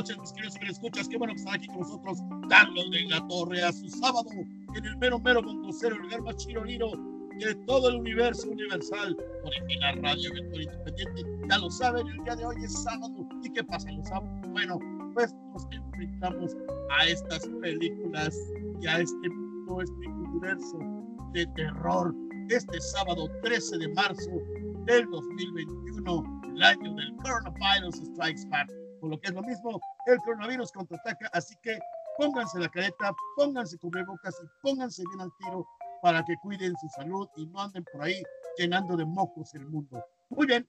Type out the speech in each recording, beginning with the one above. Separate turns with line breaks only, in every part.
noches, mis queridos escuchas. Qué bueno que están aquí con nosotros. Carlos de la Torre a su sábado en el mero mero cero, el lugar más de todo el universo universal. Original Radio Aventura Independiente. Ya lo saben, el día de hoy es sábado. ¿Y qué pasa los sábados? Bueno, pues nos enfrentamos a estas películas y a este mundo, este universo de terror. Este sábado 13 de marzo del 2021, el año del Coronavirus Strikes Back por lo que es lo mismo, el coronavirus contraataca, así que pónganse la careta, pónganse cubrebocas y pónganse bien al tiro para que cuiden su salud y no anden por ahí llenando de mocos el mundo. Muy bien,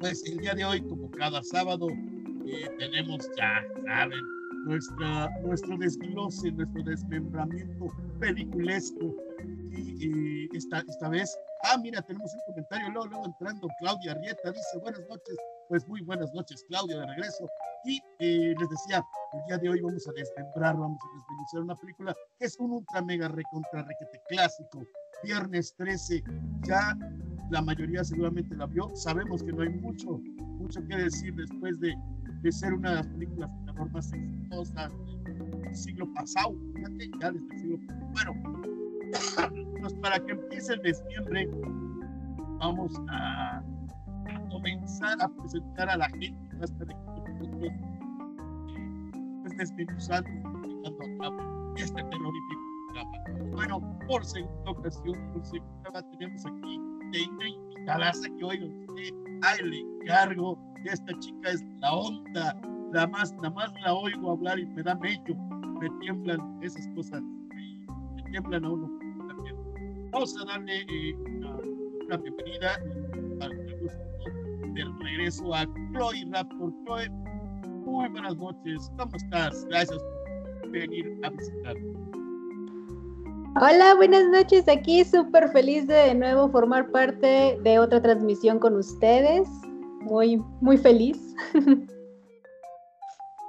pues el día de hoy, como cada sábado, eh, tenemos ya, saben, nuestra, nuestro desglose, nuestro desmembramiento peliculesco. Y, esta, esta vez, ah, mira, tenemos un comentario luego, luego entrando, Claudia Rieta dice, buenas noches, pues muy buenas noches, Claudia, de regreso. Y eh, les decía, el día de hoy vamos a desmembrar, vamos a desmenuzar una película que es un ultra mega recontra requete clásico. Viernes 13, ya la mayoría seguramente la vio. Sabemos que no hay mucho, mucho que decir después de, de ser una de las películas más exitosas del siglo pasado. Fíjate, ya desde el siglo Bueno, pues para que empiece el desmiembre, vamos a comenzar a presentar a la gente que va a estar aquí con nosotros, pues desmenuzando este terrorífico programa. Bueno, por segunda ocasión, por segunda vez tenemos aquí de una invitada que hoy usted a el encargo. Esta chica es la onda, la más, nada más la oigo hablar y me da mello, me tiemblan esas cosas, me, tiemblan a uno también. Vamos a darle eh, una, una bienvenida de regreso a Chloe Raptor. Chloe, muy buenas noches. ¿Cómo estás? Gracias por venir a visitarnos.
Hola, buenas noches. Aquí súper feliz de de nuevo formar parte de otra transmisión con ustedes. Muy, muy feliz.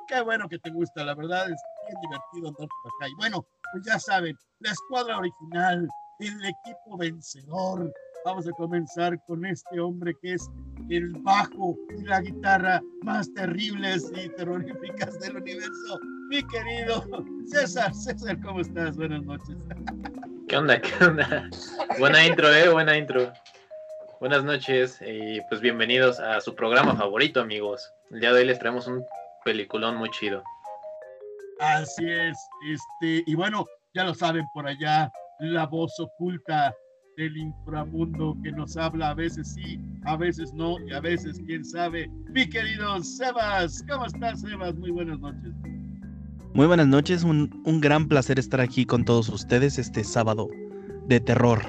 Qué bueno que te gusta, la verdad es bien divertido andar por acá. Y bueno, pues ya saben, la escuadra original, el equipo vencedor, Vamos a comenzar con este hombre que es el bajo y la guitarra más terribles y terroríficas del universo. Mi querido César, César, ¿cómo estás? Buenas noches.
¿Qué onda? ¿Qué onda? Buena intro, ¿eh? Buena intro. Buenas noches y pues bienvenidos a su programa favorito, amigos. El día de hoy les traemos un peliculón muy chido.
Así es, este, y bueno, ya lo saben por allá, la voz oculta del inframundo que nos habla a veces sí, a veces no y a veces quién sabe. Mi querido Sebas, ¿cómo estás Sebas? Muy buenas noches.
Muy buenas noches, un, gran placer estar aquí con todos ustedes este sábado de terror.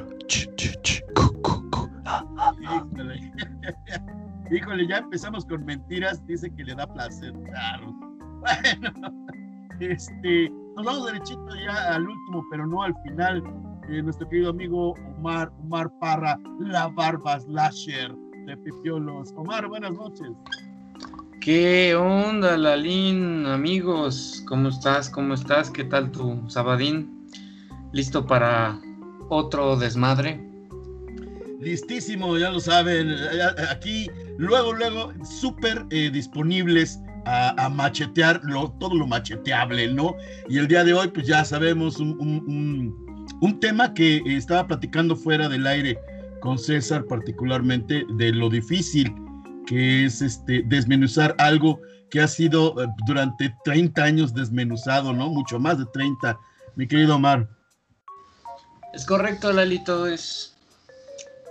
Híjole. ya empezamos con mentiras, dice que le da placer. Claro. Bueno, este, nos vamos derechito ya al último, pero no al final eh, nuestro querido amigo Omar, Omar Parra, la barba slasher de Pipiolos. Omar, buenas noches.
¿Qué onda, Lalín? Amigos, ¿cómo estás? ¿Cómo estás? ¿Qué tal tu sabadín? ¿Listo para otro desmadre?
Listísimo, ya lo saben. Aquí, luego, luego, súper eh, disponibles a, machetear lo, todo lo macheteable, ¿no? Y el día de hoy, pues ya sabemos un, un tema que estaba platicando fuera del aire con César particularmente de lo difícil que es este desmenuzar algo que ha sido eh, durante 30 años desmenuzado, ¿no? Mucho más de 30, mi querido Omar.
Es correcto, Lalito, es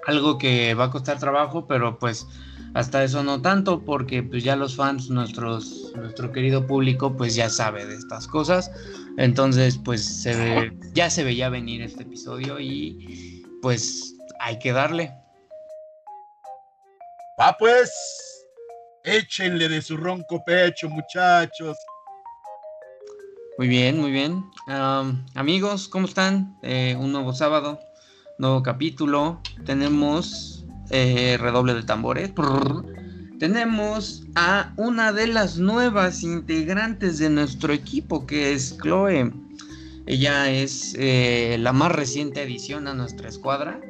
algo que va a costar trabajo, pero pues hasta eso no tanto, porque pues ya los fans, nuestros, nuestro querido público, pues ya sabe de estas cosas. Entonces, pues se ve, ya se veía venir este episodio y pues hay que darle.
Va pues, échenle de su ronco pecho, muchachos.
Muy bien, muy bien. amigos, ¿cómo están? Eh, un nuevo sábado, nuevo capítulo. Tenemos eh, redoble de tambores tenemos a una de las nuevas integrantes de nuestro equipo, que es Chloe. Ella es eh, la más reciente adición a nuestra escuadra.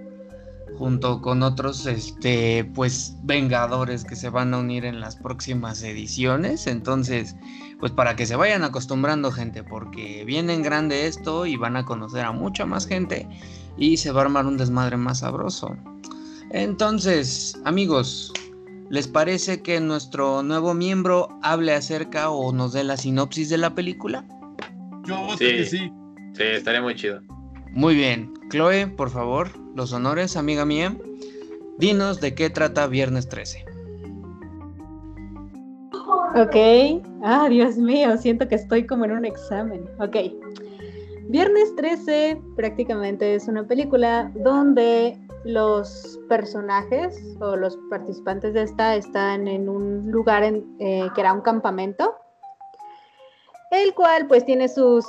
junto con otros este pues vengadores que se van a unir en las próximas ediciones entonces pues para que se vayan acostumbrando gente porque viene en grande esto y van a conocer a mucha más gente y se va a armar un desmadre más sabroso entonces amigos ¿Les parece que nuestro nuevo miembro hable acerca o nos dé la sinopsis de la película?
Yo voto
Sí.
que sí.
Sí, estaría muy chido.
Muy bien. Chloe, por favor, los honores, amiga mía. Dinos de qué trata Viernes 13.
Ok. Ah, Dios mío, siento que estoy como en un examen. Ok. Viernes 13 prácticamente es una película donde los personajes o los participantes de esta están en un lugar en, eh, que era un campamento, el cual pues tiene sus,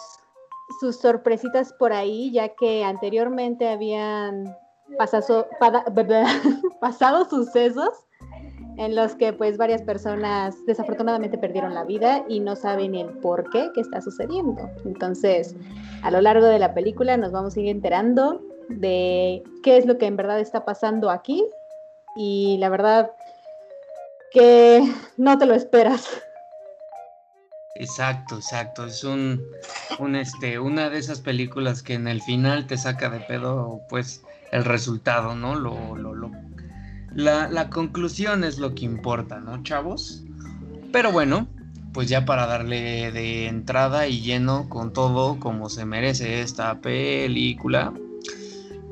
sus sorpresitas por ahí, ya que anteriormente habían pasado, sucesos en los que pues varias personas desafortunadamente perdieron la vida y no saben el por qué que está sucediendo. Entonces, a lo largo de la película nos vamos a ir enterando de qué es lo que en verdad está pasando aquí y la verdad que no te lo esperas.
Exacto, exacto. Es un, un este, una de esas películas que en el final te saca de pedo, pues, el resultado, ¿no? Lo, lo, lo- la, la conclusión es lo que importa, ¿no, chavos? Pero bueno, pues ya para darle de entrada y lleno con todo como se merece esta película,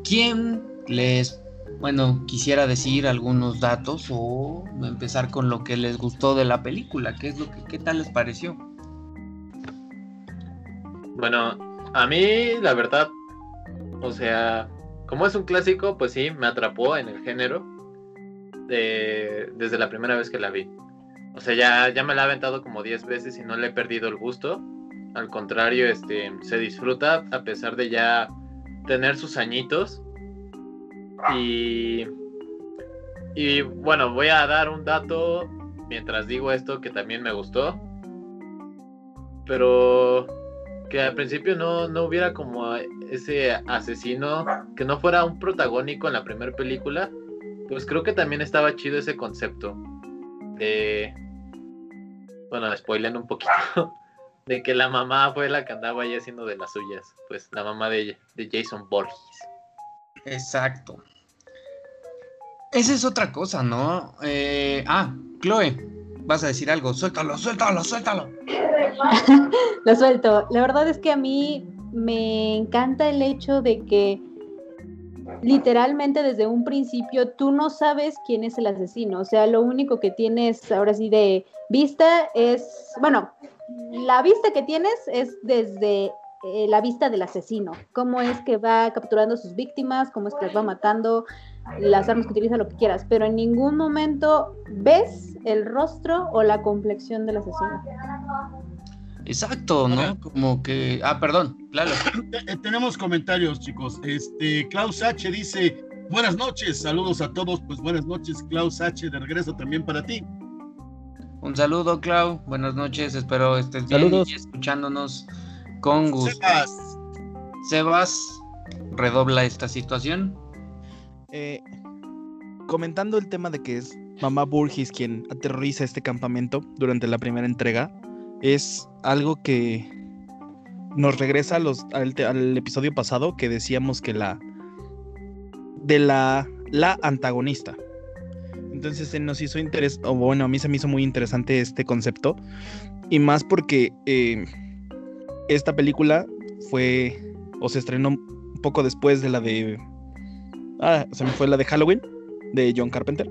¿quién les, bueno, quisiera decir algunos datos o empezar con lo que les gustó de la película? ¿Qué es lo que, qué tal les pareció?
Bueno, a mí la verdad, o sea, como es un clásico, pues sí, me atrapó en el género de- desde la primera vez que la vi. O sea, ya, ya me la he aventado como 10 veces y no le he perdido el gusto. Al contrario, este, se disfruta a pesar de ya tener sus añitos. Y, y bueno, voy a dar un dato mientras digo esto que también me gustó. Pero que al principio no, no hubiera como ese asesino, que no fuera un protagónico en la primera película, pues creo que también estaba chido ese concepto de, bueno, spoilen un poquito, de que la mamá fue la que andaba ahí haciendo de las suyas, pues la mamá de, de Jason Borges.
Exacto. Esa es otra cosa, ¿no? Eh, ah, Chloe, vas a decir algo. Suéltalo, suéltalo, suéltalo.
Lo suelto. La verdad es que a mí me encanta el hecho de que literalmente desde un principio tú no sabes quién es el asesino. O sea, lo único que tienes ahora sí de vista es, bueno, la vista que tienes es desde eh, la vista del asesino. Cómo es que va capturando sus víctimas, cómo es que las va matando, las armas que utiliza, lo que quieras. Pero en ningún momento ves el rostro o la complexión del asesino.
Exacto, ¿no? Como que. Ah, perdón, claro.
Eh, tenemos comentarios, chicos. Este, Klaus H dice, buenas noches, saludos a todos. Pues buenas noches, Klaus H, de regreso también para ti.
Un saludo, Clau. Buenas noches. Espero estés bien y escuchándonos con gusto.
Sebas,
Sebas, redobla esta situación.
Eh, comentando el tema de que es mamá Burgess quien aterroriza este campamento durante la primera entrega, es algo que nos regresa al, al episodio pasado que decíamos que la de la, la antagonista. Entonces se nos hizo interés, o bueno, a mí se me hizo muy interesante este concepto. Y más porque eh, esta película fue, o se estrenó un poco después de la de Ah, se me fue la de Halloween, de John Carpenter.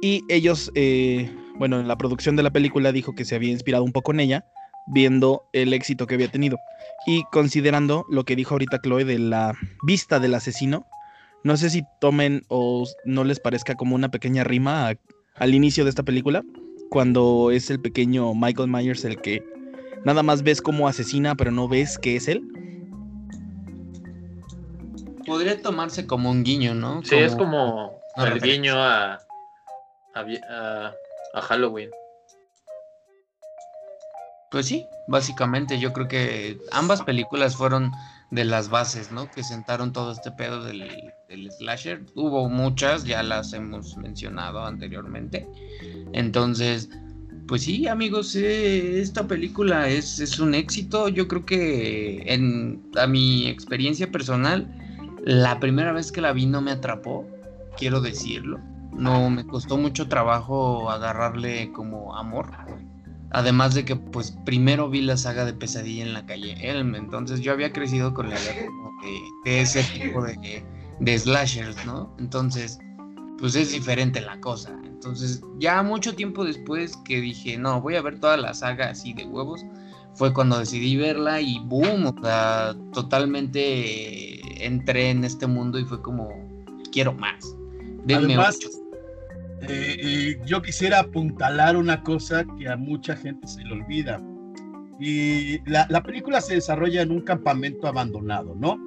Y ellos, eh, bueno, en la producción de la película dijo que se había inspirado un poco en ella, viendo el éxito que había tenido. Y considerando lo que dijo ahorita Chloe de la vista del asesino, no sé si tomen o no les parezca como una pequeña rima a- al inicio de esta película, cuando es el pequeño Michael Myers el que nada más ves como asesina, pero no ves que es él.
Podría tomarse como un guiño, ¿no?
Sí, es como el
referencia.
guiño a, a, vi- a- a Halloween.
Pues sí, básicamente yo creo que ambas películas fueron de las bases, ¿no? Que sentaron todo este pedo del, slasher. Hubo muchas, ya las hemos mencionado anteriormente. Entonces, pues sí, amigos, eh, esta película es, es, un éxito. Yo creo que en, a mi experiencia personal, la primera vez que la vi no me atrapó, quiero decirlo. No me costó mucho trabajo agarrarle como amor. Además de que, pues, primero vi la saga de Pesadilla en la calle Elm. Entonces yo había crecido con la idea de, ese tipo de, de slashers, ¿no? Entonces, pues es diferente la cosa. Entonces, ya mucho tiempo después que dije, no, voy a ver toda la saga así de huevos, fue cuando decidí verla y boom, o sea, totalmente entré en este mundo y fue como, quiero más.
Además, eh, yo quisiera apuntalar una cosa que a mucha gente se le olvida. Y la, la película se desarrolla en un campamento abandonado, ¿no?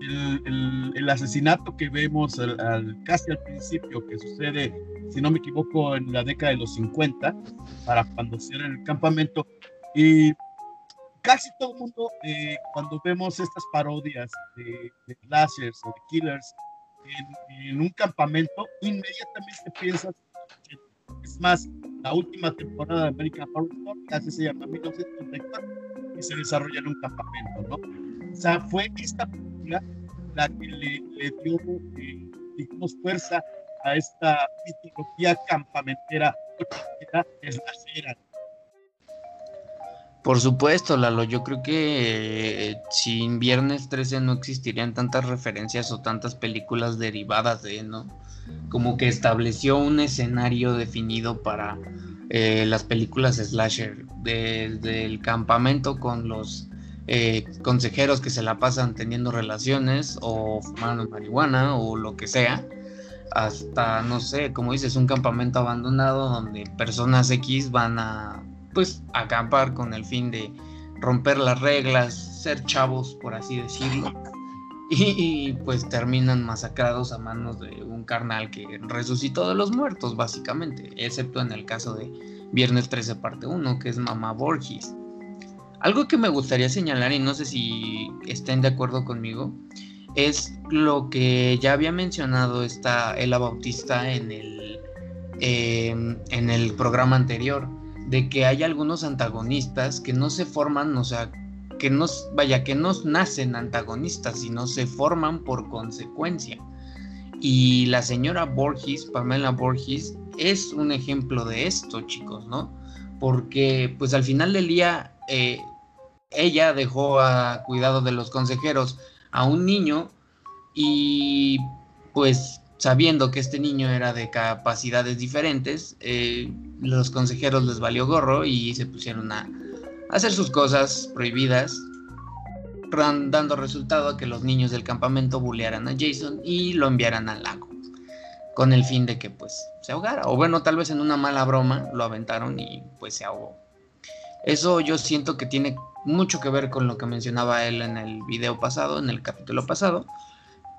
El, el, asesinato que vemos al, casi al principio, que sucede, si no me equivoco, en la década de los 50, para cuando cierra el campamento. Y casi todo el mundo, eh, cuando vemos estas parodias de, de slashers o de killers, en, un campamento, inmediatamente piensas, es más, la última temporada de American Horror Story, así se llama, 1934, y se desarrolla en un campamento, ¿no? O sea, fue esta película la que le, le dio, eh, digamos, fuerza a esta mitología campamentera, es la
por supuesto, Lalo, yo creo que eh, sin Viernes 13 no existirían tantas referencias o tantas películas derivadas de, ¿no? Como que estableció un escenario definido para eh, las películas slasher, desde el campamento con los eh, consejeros que se la pasan teniendo relaciones o fumando marihuana o lo que sea, hasta, no sé, como dices, un campamento abandonado donde personas X van a pues acampar con el fin de romper las reglas, ser chavos, por así decirlo. Y, pues terminan masacrados a manos de un carnal que resucitó de los muertos, básicamente, excepto en el caso de Viernes 13 parte 1, que es Mamá Borges. Algo que me gustaría señalar, y no sé si estén de acuerdo conmigo, es lo que ya había mencionado esta Ella Bautista en el, eh, en el programa anterior de que hay algunos antagonistas que no se forman, o sea, que no, vaya, que no nacen antagonistas, sino se forman por consecuencia. Y la señora Borges, Pamela Borges, es un ejemplo de esto, chicos, ¿no? Porque pues al final del día eh, ella dejó a cuidado de los consejeros a un niño y pues sabiendo que este niño era de capacidades diferentes, eh, los consejeros les valió gorro y se pusieron a hacer sus cosas prohibidas, dando resultado a que los niños del campamento bullearan a Jason y lo enviaran al lago, con el fin de que pues se ahogara, o bueno, tal vez en una mala broma lo aventaron y pues se ahogó. Eso yo siento que tiene mucho que ver con lo que mencionaba él en el video pasado, en el capítulo pasado,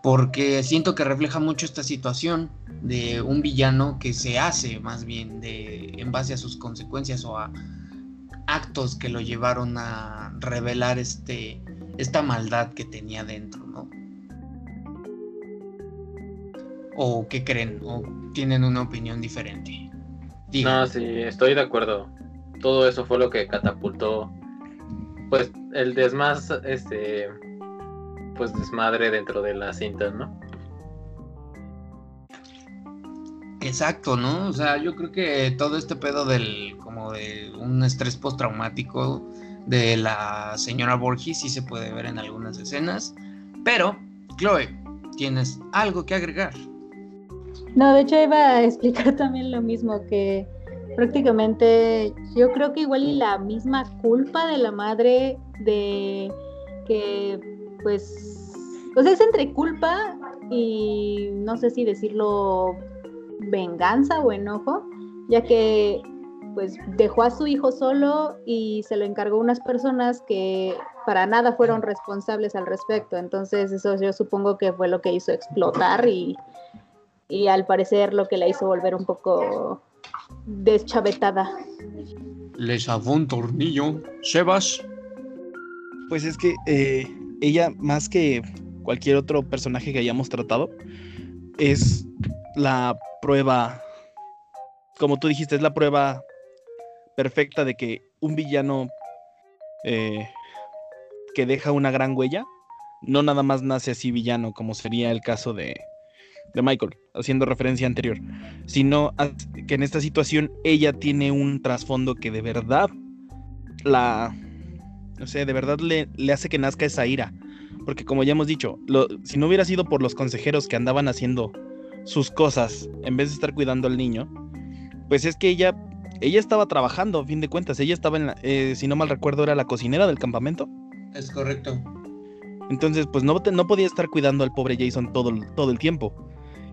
porque siento que refleja mucho esta situación de un villano que se hace más bien de en base a sus consecuencias o a actos que lo llevaron a revelar este esta maldad que tenía dentro, ¿no? ¿O qué creen? ¿O tienen una opinión diferente?
No, sí, estoy de acuerdo. Todo eso fue lo que catapultó pues el desmás este pues desmadre dentro de la cinta, ¿no?
Exacto, ¿no? O sea, yo creo que todo este pedo del como de un estrés postraumático de la señora Borges sí se puede ver en algunas escenas, pero Chloe, tienes algo que agregar.
No, de hecho iba a explicar también lo mismo que prácticamente yo creo que igual y la misma culpa de la madre de que pues, pues es entre culpa y no sé si decirlo venganza o enojo, ya que pues dejó a su hijo solo y se lo encargó unas personas que para nada fueron responsables al respecto. Entonces eso yo supongo que fue lo que hizo explotar y, y al parecer lo que la hizo volver un poco deschavetada.
Les un tornillo, Sebas.
Pues es que eh, ella, más que cualquier otro personaje que hayamos tratado, es la prueba, como tú dijiste, es la prueba perfecta de que un villano eh, que deja una gran huella, no nada más nace así villano, como sería el caso de, de Michael, haciendo referencia anterior, sino que en esta situación ella tiene un trasfondo que de verdad la, no sé, de verdad le, le hace que nazca esa ira. Porque como ya hemos dicho, si no hubiera sido por los consejeros que andaban haciendo sus cosas en vez de estar cuidando al niño, pues es que ella, ella estaba trabajando, a fin de cuentas. Ella estaba en, la, eh, si no mal recuerdo, era la cocinera del campamento.
Es correcto.
Entonces, pues no, no podía estar cuidando al pobre Jason todo, todo el tiempo.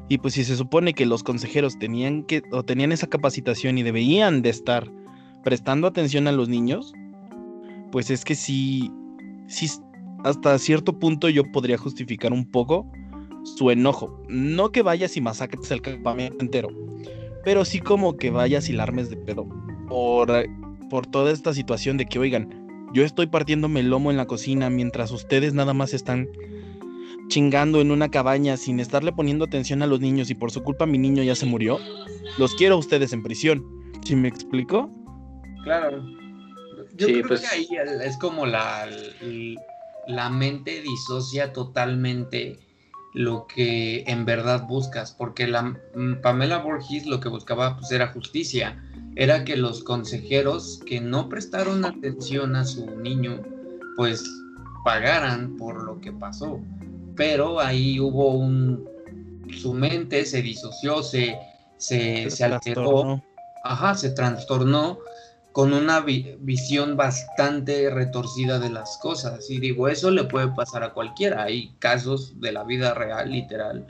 Y pues si se supone que los consejeros tenían que o tenían esa capacitación y deberían de estar prestando atención a los niños, pues es que sí, sí hasta cierto punto yo podría justificar un poco su enojo. No que vayas y masacres el campamento entero, pero sí como que vayas y larmes de pedo por, por toda esta situación de que, oigan, yo estoy partiéndome el lomo en la cocina mientras ustedes nada más están chingando en una cabaña sin estarle poniendo atención a los niños y por su culpa mi niño ya se murió, los quiero a ustedes en prisión. ¿Sí me explico?
Claro. Yo creo pues... que ahí es como la, la mente disocia totalmente lo que en verdad buscas, porque la mm, Pamela Borges lo que buscaba pues era justicia, era que los consejeros que no prestaron atención a su niño pues pagaran por lo que pasó. Pero ahí hubo un, su mente se disoció, se, se, se, alteró, ajá, se trastornó con una visión bastante retorcida de las cosas. Y digo, eso le puede pasar a cualquiera. Hay casos de la vida real, literal,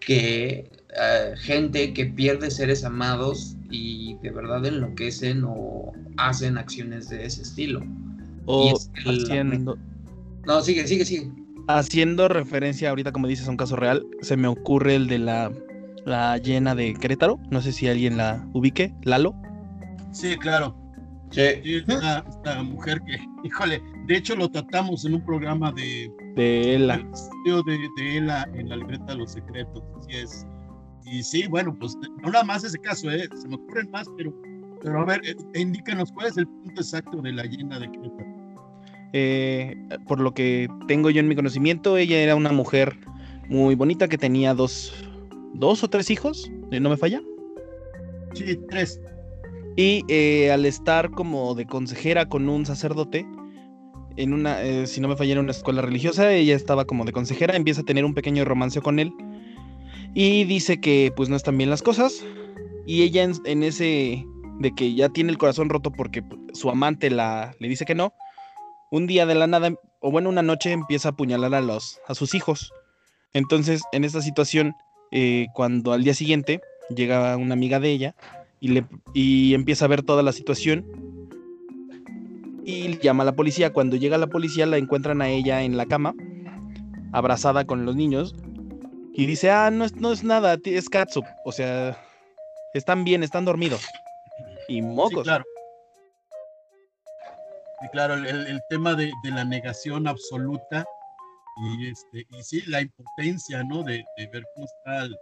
que eh, gente que pierde seres amados y de verdad enloquecen o hacen acciones de ese estilo.
O haciendo...
No, sigue, sigue, sigue
haciendo referencia ahorita, como dices, a un caso real, se me ocurre el de la, la llena de Querétaro. No sé si alguien la ubique, Lalo.
Sí, claro. Sí. Esta, mujer que, híjole, de hecho lo tratamos en un programa de...
De Ela.
De, de Ela en la libreta de los secretos. Así es. Y sí, bueno, pues no nada más ese caso, ¿eh? se me ocurren más, pero, pero a ver, eh, indícanos cuál es el punto exacto de la llena de Querétaro.
Eh, por lo que tengo yo en mi conocimiento, ella era una mujer muy bonita que tenía dos, dos o tres hijos, ¿no me falla?
Sí, tres.
Y eh, al estar como de consejera con un sacerdote, en una, eh, si no me falla, en una escuela religiosa, ella estaba como de consejera, empieza a tener un pequeño romance con él y dice que pues no están bien las cosas y ella en, en ese de que ya tiene el corazón roto porque su amante la, le dice que no, un día de la nada, o bueno, una noche empieza a apuñalar a, los, a sus hijos. Entonces, en esta situación, eh, cuando al día siguiente llega una amiga de ella y, le, y empieza a ver toda la situación y llama a la policía. Cuando llega la policía la encuentran a ella en la cama, abrazada con los niños, y dice, ah, no es, no es nada, es Katsup. O sea, están bien, están dormidos. Y mocos.
claro. Y claro, el, tema de, la negación absoluta y, este, y sí, la impotencia, ¿no? De, ver cómo está, el,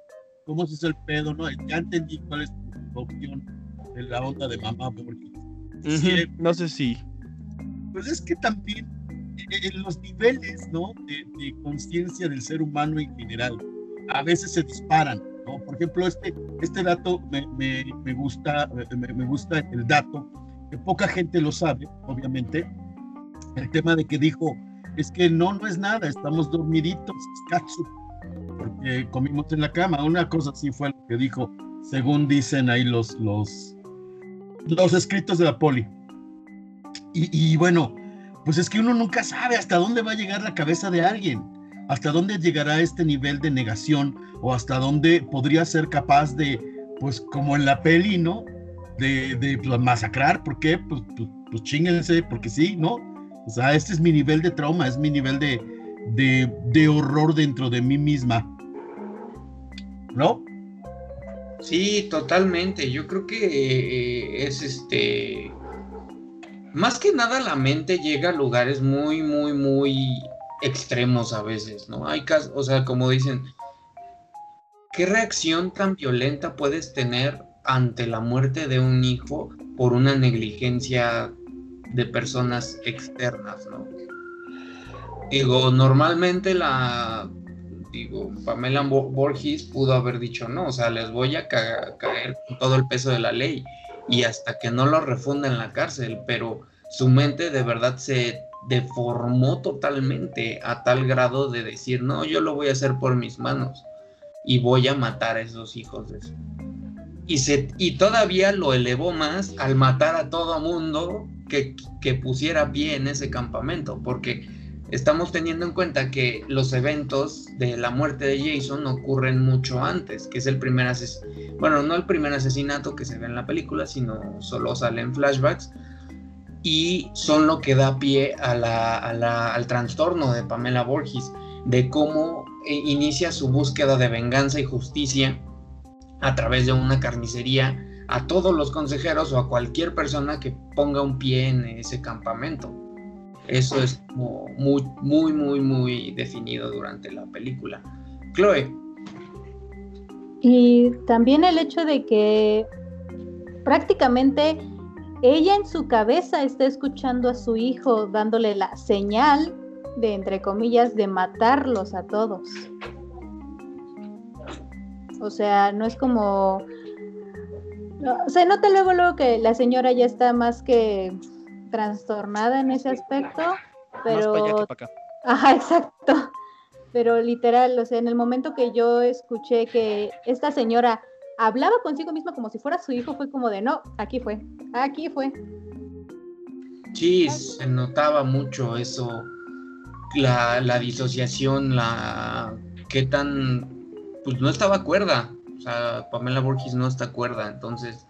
cómo se hizo el pedo, ¿no? Ya entendí cuál es tu opción de la onda de mamá Borges.
Eh, no sé si.
Pues es que también eh, en los niveles, ¿no? De, conciencia del ser humano en general, a veces se disparan, ¿no? Por ejemplo, este, este dato me, me, me gusta, me, me gusta el dato que poca gente lo sabe, obviamente, el tema de que dijo, es que no, no es nada, estamos dormiditos, porque comimos en la cama, una cosa así fue lo que dijo, según dicen ahí los, los, los escritos de la poli. Y, y bueno, pues es que uno nunca sabe hasta dónde va a llegar la cabeza de alguien, hasta dónde llegará este nivel de negación o hasta dónde podría ser capaz de, pues como en la peli, ¿no? de, de pues, masacrar, ¿por qué? Pues, pues, pues porque sí, ¿no? O sea, este es mi nivel de trauma, es mi nivel de, de, de horror dentro de mí misma. ¿No?
Sí, totalmente. Yo creo que eh, es este. Más que nada la mente llega a lugares muy, muy, muy extremos a veces, ¿no? Hay casos, o sea, como dicen, ¿qué reacción tan violenta puedes tener ante la muerte de un hijo por una negligencia de personas externas, ¿no? Digo, normalmente la, digo, Pamela Borges pudo haber dicho no, o sea, les voy a caer con todo el peso de la ley y hasta que no lo refunda en la cárcel, pero su mente de verdad se deformó totalmente a tal grado de decir, no, yo lo voy a hacer por mis manos y voy a matar a esos hijos de eso. Y, se, y todavía lo elevó más al matar a todo mundo que, que pusiera pie en ese campamento, porque estamos teniendo en cuenta que los eventos de la muerte de Jason ocurren mucho antes, que es el primer asesinato, bueno, no el primer asesinato que se ve en la película, sino solo salen flashbacks, y son lo que da pie al trastorno de Pamela Borges, de cómo eh, inicia su búsqueda de venganza y justicia a través de una carnicería a todos los consejeros o a cualquier persona que ponga un pie en ese campamento. Eso es muy, muy, muy, muy definido durante la película. Chloe.
Y también el hecho de que prácticamente ella en su cabeza está escuchando a su hijo dándole la señal de, entre comillas, de matarlos a todos. O sea, no es como... se nota luego, luego que la señora ya está más que trastornada en ese aspecto, pero... Más para acá. Ajá, exacto. Pero literal, o sea, en el momento que yo escuché que esta señora hablaba consigo misma como si fuera su hijo, fue como de, no, aquí fue, aquí fue.
Sí, se notaba mucho eso, la, la disociación, la... qué tan... Pues no estaba cuerda, o sea, Pamela Borges no está cuerda, entonces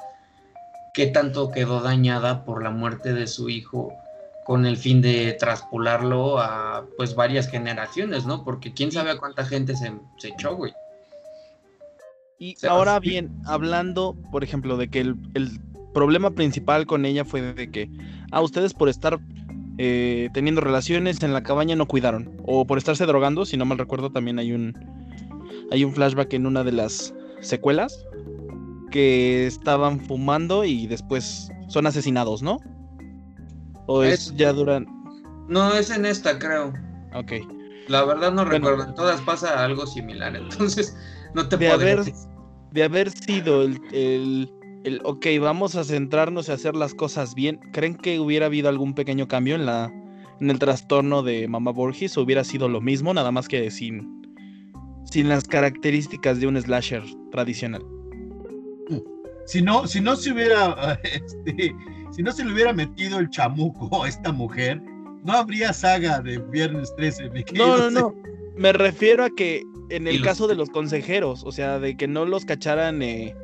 qué tanto quedó dañada por la muerte de su hijo con el fin de traspolarlo a pues varias generaciones, ¿no? Porque quién sabe a cuánta gente se, echó, güey.
Y ahora bien, hablando, por ejemplo, de que el, problema principal con ella fue de que, ah, ustedes por estar eh, teniendo relaciones en la cabaña no cuidaron, o por estarse drogando, si no mal recuerdo, también hay un, hay un flashback en una de las secuelas, que estaban fumando y después son asesinados, ¿no? ¿O es, ya duran?
No, es en esta, creo.
Ok.
La verdad no recuerdo, en todas pasa algo similar, entonces no te
de haber, De haber sido el, el, el, ok, vamos a centrarnos y hacer las cosas bien, ¿creen que hubiera habido algún pequeño cambio en la en el trastorno de Mamá Borges? ¿O hubiera sido lo mismo, nada más que sin, sin las características de un slasher tradicional?
Si no, si no se hubiera, este, si no se le hubiera metido el chamuco a esta mujer, no habría saga de Viernes 13.
no, no, no. Me refiero a que en el caso de los consejeros, o sea, de que no los cacharan eh,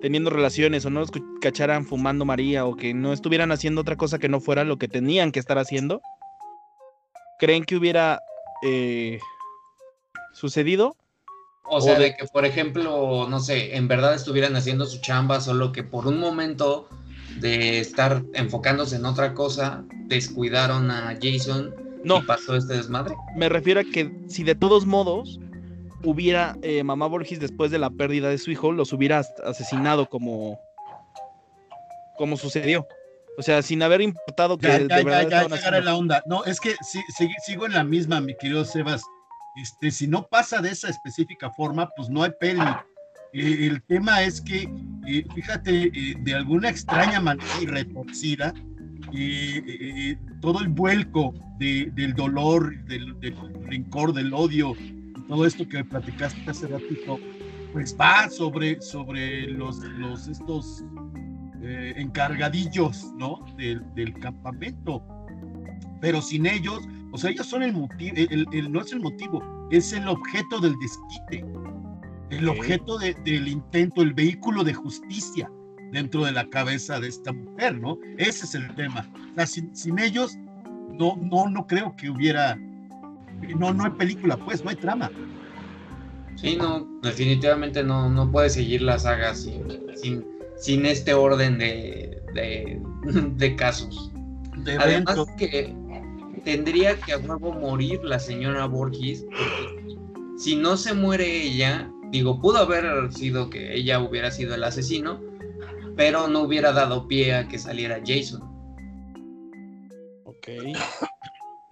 teniendo relaciones o no los cacharan fumando María o que no estuvieran haciendo otra cosa que no fuera lo que tenían que estar haciendo, ¿creen que hubiera eh, sucedido?
O sea, de... que, por ejemplo, no sé, en verdad estuvieran haciendo su chamba, solo que por un momento de estar enfocándose en otra cosa, descuidaron a Jason no. y pasó este desmadre.
Me refiero a que si de todos modos hubiera eh, mamá Borges después de la pérdida de su hijo, los hubiera asesinado como, como sucedió. O sea, sin haber importado que
de verdad ya, la onda. No, es que sigo en la misma, mi querido Sebas. Este, si no pasa de esa específica forma, pues no hay peli. Eh, el tema es que, eh, fíjate, eh, de alguna extraña manera y retorcida, todo el vuelco del dolor, del, del, rencor, del odio, todo esto que platicaste hace ratito, pues va sobre, sobre los, los estos encargadillos, ¿no? Del, del campamento. Pero sin ellos, o sea, ellos son el motivo, el, no es el motivo, es el objeto del desquite, el objeto del intento, el vehículo de justicia dentro de la cabeza de esta mujer, ¿no? Ese es el tema. O sea, sin, ellos, no, no, no creo que hubiera, no, no hay película, pues, no hay trama.
Sí, no, definitivamente no, no puede seguir la saga sin, sin, este orden de, de, casos. De Además que tendría que a huevo morir la señora Borges, porque si no se muere ella, digo, pudo haber sido que ella hubiera sido el asesino, pero no hubiera dado pie a que saliera Jason.
Ok.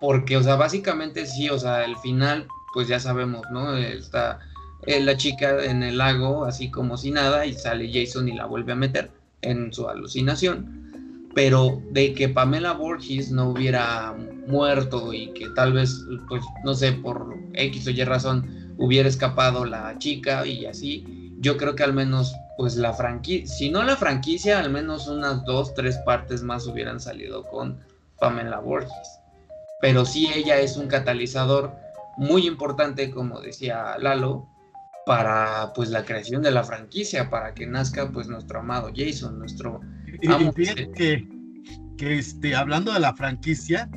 Porque, o sea, básicamente sí, o sea, el final, pues ya sabemos, ¿no? Está eh, la chica en el lago, así como si nada, y sale Jason y la vuelve a meter en su alucinación. Pero de que Pamela Borges no hubiera muerto y que tal vez, pues, no sé, por X o Y razón hubiera escapado la chica y así, yo creo que al menos, pues, la franquicia, si no la franquicia, al menos unas dos, tres partes más hubieran salido con Pamela Borges. Pero sí ella es un catalizador muy importante, como decía Lalo, para pues la creación de la franquicia, para que nazca pues nuestro amado Jason, nuestro
Y, y fíjate que, que este, hablando de la franquicia,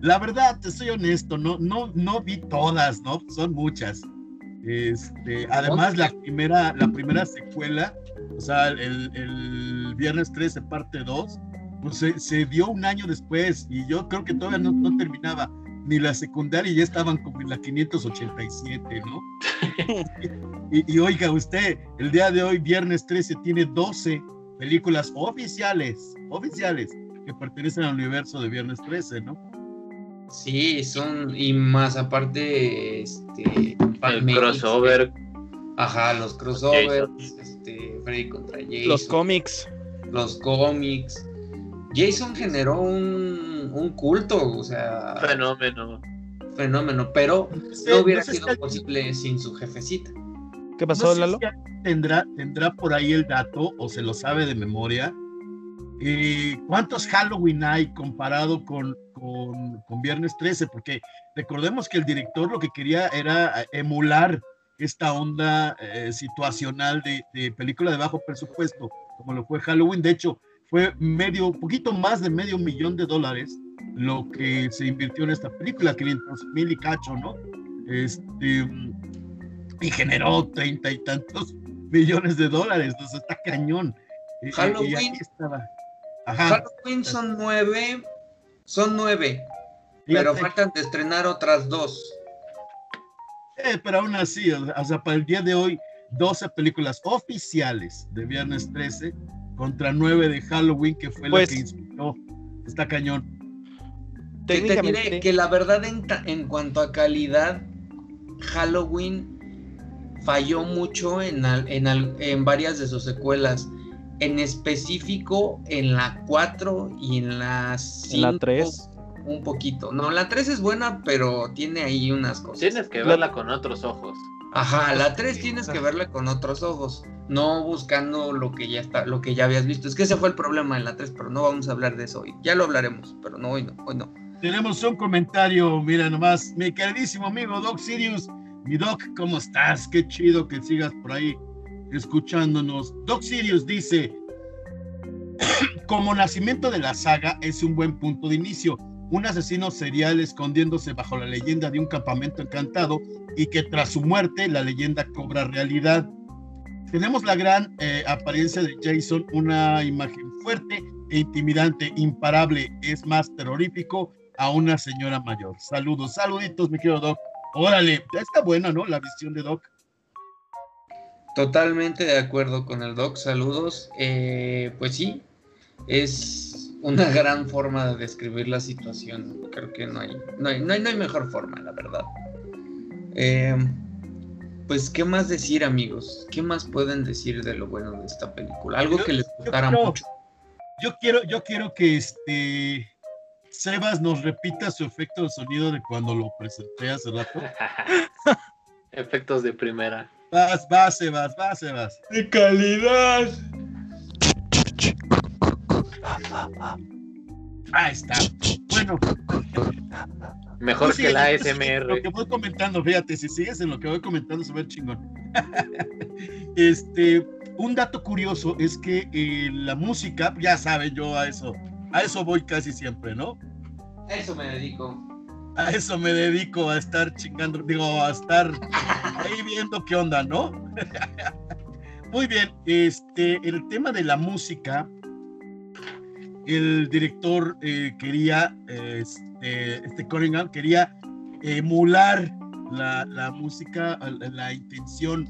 la verdad, te soy honesto, no, no, no vi todas, ¿no? Son muchas. Este, además, la primera, la primera secuela, o sea, el, el viernes 13, parte 2, pues se, se, dio un año después y yo creo que todavía no, no terminaba ni la secundaria y ya estaban como en la 587, ¿no? y, y, oiga usted, el día de hoy, viernes 13, tiene 12 películas oficiales, oficiales, que pertenecen al universo de viernes 13, ¿no?
Sí, son, y más aparte, este,
el crossover.
Ajá, los crossovers, este, Freddy contra Jason.
Los cómics.
Los cómics. Jason generó un, un culto, o sea.
Fenómeno.
Fenómeno, pero no, hubiera sido si posible sin su jefecita.
¿Qué pasó,
sé
Lalo?
Si tendrá, tendrá por ahí el dato o se lo sabe de memoria. Eh, ¿Cuántos Halloween hay comparado con, con, con, Viernes 13? Porque recordemos que el director lo que quería era emular esta onda eh, situacional de, de, película de bajo presupuesto, como lo fue Halloween. De hecho, fue medio, poquito más de medio millón de dólares lo que se invirtió en esta película, 500 mil y cacho, ¿no? Este, y generó treinta y tantos millones de dólares, entonces está cañón.
Halloween,
y, y estaba.
Ajá. Halloween son nueve, son nueve, Fíjate. pero faltan de estrenar otras dos.
Eh, pero aún así, o sea, para el día de hoy, 12 películas oficiales de Viernes 13 contra 9 de Halloween, que fue pues, la que inspiró. Está cañón.
Te diré que la verdad, en, en cuanto a calidad, Halloween falló mucho en, en, en, varias de sus secuelas. En específico en la 4 y en la 5.
En la 3.
Un poquito. No, la 3 es buena, pero tiene ahí unas cosas.
Tienes que verla con otros ojos.
Ajá, la 3 tienes que verla con otros ojos, no buscando lo que ya está, lo que ya habías visto. Es que ese fue el problema en la 3, pero no vamos a hablar de eso hoy. Ya lo hablaremos, pero no hoy no, hoy no.
Tenemos un comentario, mira nomás, mi queridísimo amigo Doc Sirius. Mi Doc, ¿cómo estás? Qué chido que sigas por ahí escuchándonos. Doc Sirius dice, como nacimiento de la saga es un buen punto de inicio. Un asesino serial escondiéndose bajo la leyenda de un campamento encantado y que tras su muerte la leyenda cobra realidad. Tenemos la gran eh, apariencia de Jason, una imagen fuerte e intimidante, imparable, es más terrorífico a una señora mayor. Saludos, saluditos, mi querido Doc. Órale, está buena, ¿no? La visión de Doc.
Totalmente de acuerdo con el Doc, saludos. Eh, pues sí, es una gran forma de describir la situación. Creo que no hay, no hay, no hay, no hay mejor forma, la verdad. Eh, pues, ¿qué más decir, amigos? ¿Qué más pueden decir de lo bueno de esta película? Algo yo, que les gustara
quiero,
mucho.
Yo quiero, yo quiero que este Sebas nos repita su efecto de sonido de cuando lo presenté hace rato.
Efectos de primera.
Vas, vas, Sebas, vas, Sebas.
De calidad.
Ahí está. Bueno.
Mejor que la ASMR.
Lo que voy comentando, fíjate, si sigues en lo que voy comentando, se ve chingón. este, un dato curioso es que eh, la música, ya saben, yo a eso, a eso voy casi siempre, ¿no?
A eso me dedico.
A eso me dedico, a estar chingando, digo, a estar ahí viendo qué onda, ¿no? Muy bien, este, el tema de la música el director eh, quería, este, este Cunningham quería emular la, la música, la intención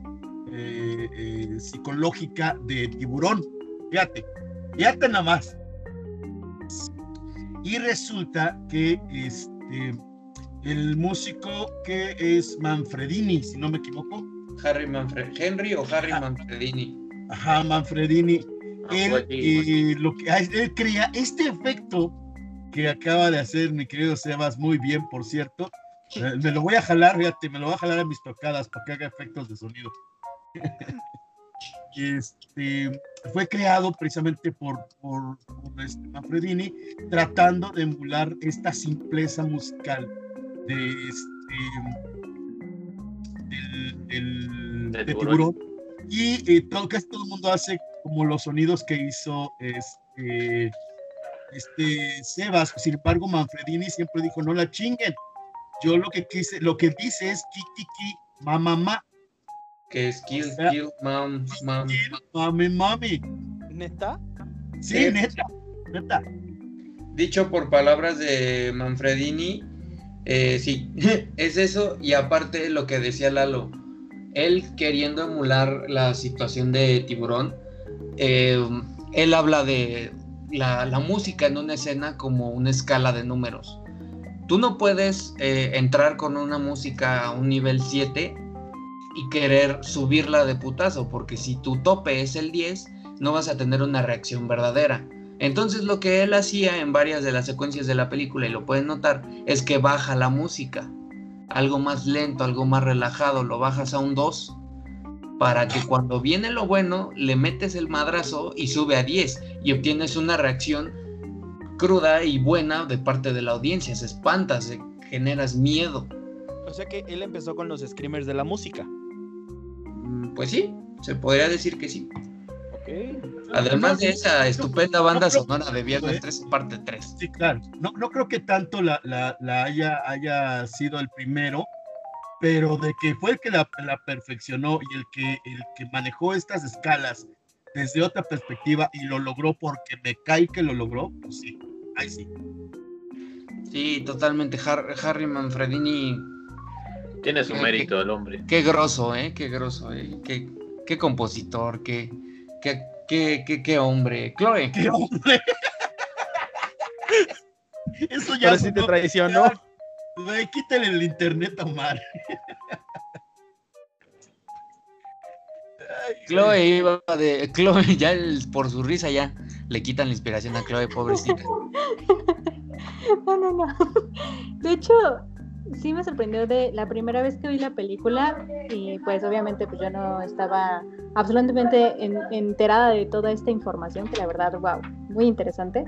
eh, eh, psicológica de tiburón. Fíjate, fíjate nada más. Y resulta que este, el músico que es Manfredini, si no me equivoco.
Harry Manfred Henry o Harry ah. Manfredini.
Ajá, Manfredini. Ah, él, eh, lo que, él crea este efecto que acaba de hacer mi querido Sebas muy bien, por cierto. Me lo voy a jalar, fíjate, me lo voy a jalar a mis tocadas para que haga efectos de sonido. este, fue creado precisamente por, por, este Manfredini, tratando de emular esta simpleza musical de este del, de tiburón. Y eh, todo, casi todo el mundo hace como los sonidos que hizo este, este Sebas. Sin embargo, Manfredini siempre dijo: No la chinguen. Yo lo que quise, lo que dice es ki, ki, ki, ma, ma,
que es Kill, Kill, Mom, Mom.
Mami, mami.
¿Neta?
Sí, neta, neta.
Dicho por palabras de Manfredini, eh, sí, es eso. Y aparte lo que decía Lalo, él queriendo emular la situación de Tiburón, eh, él habla de la, música en una escena como una escala de números. Tú no puedes eh, entrar con una música a un nivel 7 y querer subirla de putazo, porque si tu tope es el 10, no vas a tener una reacción verdadera. Entonces lo que él hacía en varias de las secuencias de la película, y lo pueden notar, es que baja la música. Algo más lento, algo más relajado, lo bajas a un 2 para que cuando viene lo bueno le metes el madrazo y sube a 10 y obtienes una reacción cruda y buena de parte de la audiencia, se espantas, generas miedo.
O sea que él empezó con los screamers de la música.
Pues sí, se podría decir que sí. Además de esa estupenda banda sonora de Viernes 3, parte 3.
Sí, claro. No, no creo que tanto la, haya, haya sido el primero, pero de que fue el que la, perfeccionó y el que, el que manejó estas escalas desde otra perspectiva y lo logró porque me cae que lo logró, pues sí, ahí sí.
Sí, totalmente. Harry Manfredini
tiene su mérito el hombre.
Qué grosso, ¿eh? Qué grosso, ¿eh? Qué, qué compositor, qué, qué, qué, qué, hombre. Chloe.
¿Qué hombre?
Eso ya. Pero si te traicionó.
Güey, quítale el internet a Omar.
Chloe iba de. Chloe, ya por su risa ya le quitan la inspiración a Chloe, pobrecita.
No, no, no. De hecho, sí me sorprendió de la primera vez que vi la película y pues obviamente pues yo no estaba absolutamente enterada de toda esta información que la verdad, wow, muy interesante.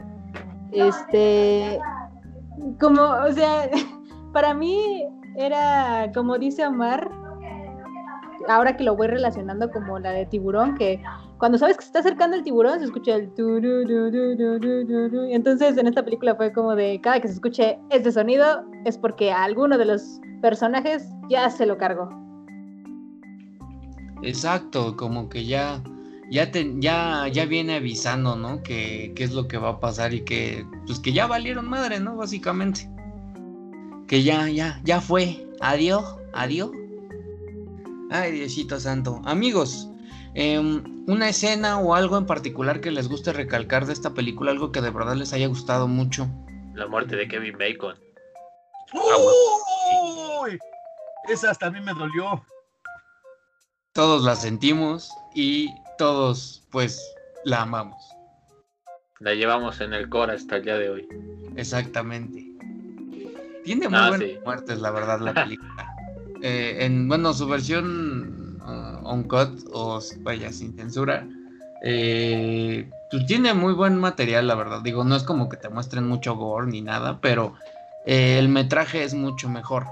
Este, como, o sea, para mí era, como dice Omar, ahora que lo voy relacionando como la de tiburón, que cuando sabes que se está acercando el tiburón se escucha el y entonces en esta película fue como de cada que se escuche este sonido es porque alguno de los personajes ya se lo cargó.
Exacto, como que ya ya ya ya viene avisando, ¿no? Que, es lo que va a pasar y que pues que ya valieron madre, ¿no? Básicamente. Que ya ya ya fue. Adiós, adiós. Ay, Diosito santo. Amigos, Em, una escena o algo en particular que les guste recalcar de esta película, algo que de verdad les haya gustado mucho.
La muerte de Kevin Bacon.
¡Uy! Esa hasta a mí me dolió.
Todos la sentimos y todos, pues, la amamos.
La llevamos en el core hasta el día de hoy.
Exactamente. Tiene muy ah, buenas muertes, la verdad, la película. Eh, en, bueno, su versión on cut o vaya sin censura. Eh, pues tiene muy buen material, la verdad. Digo, no es como que te muestren mucho gore ni nada, pero eh, el metraje es mucho mejor.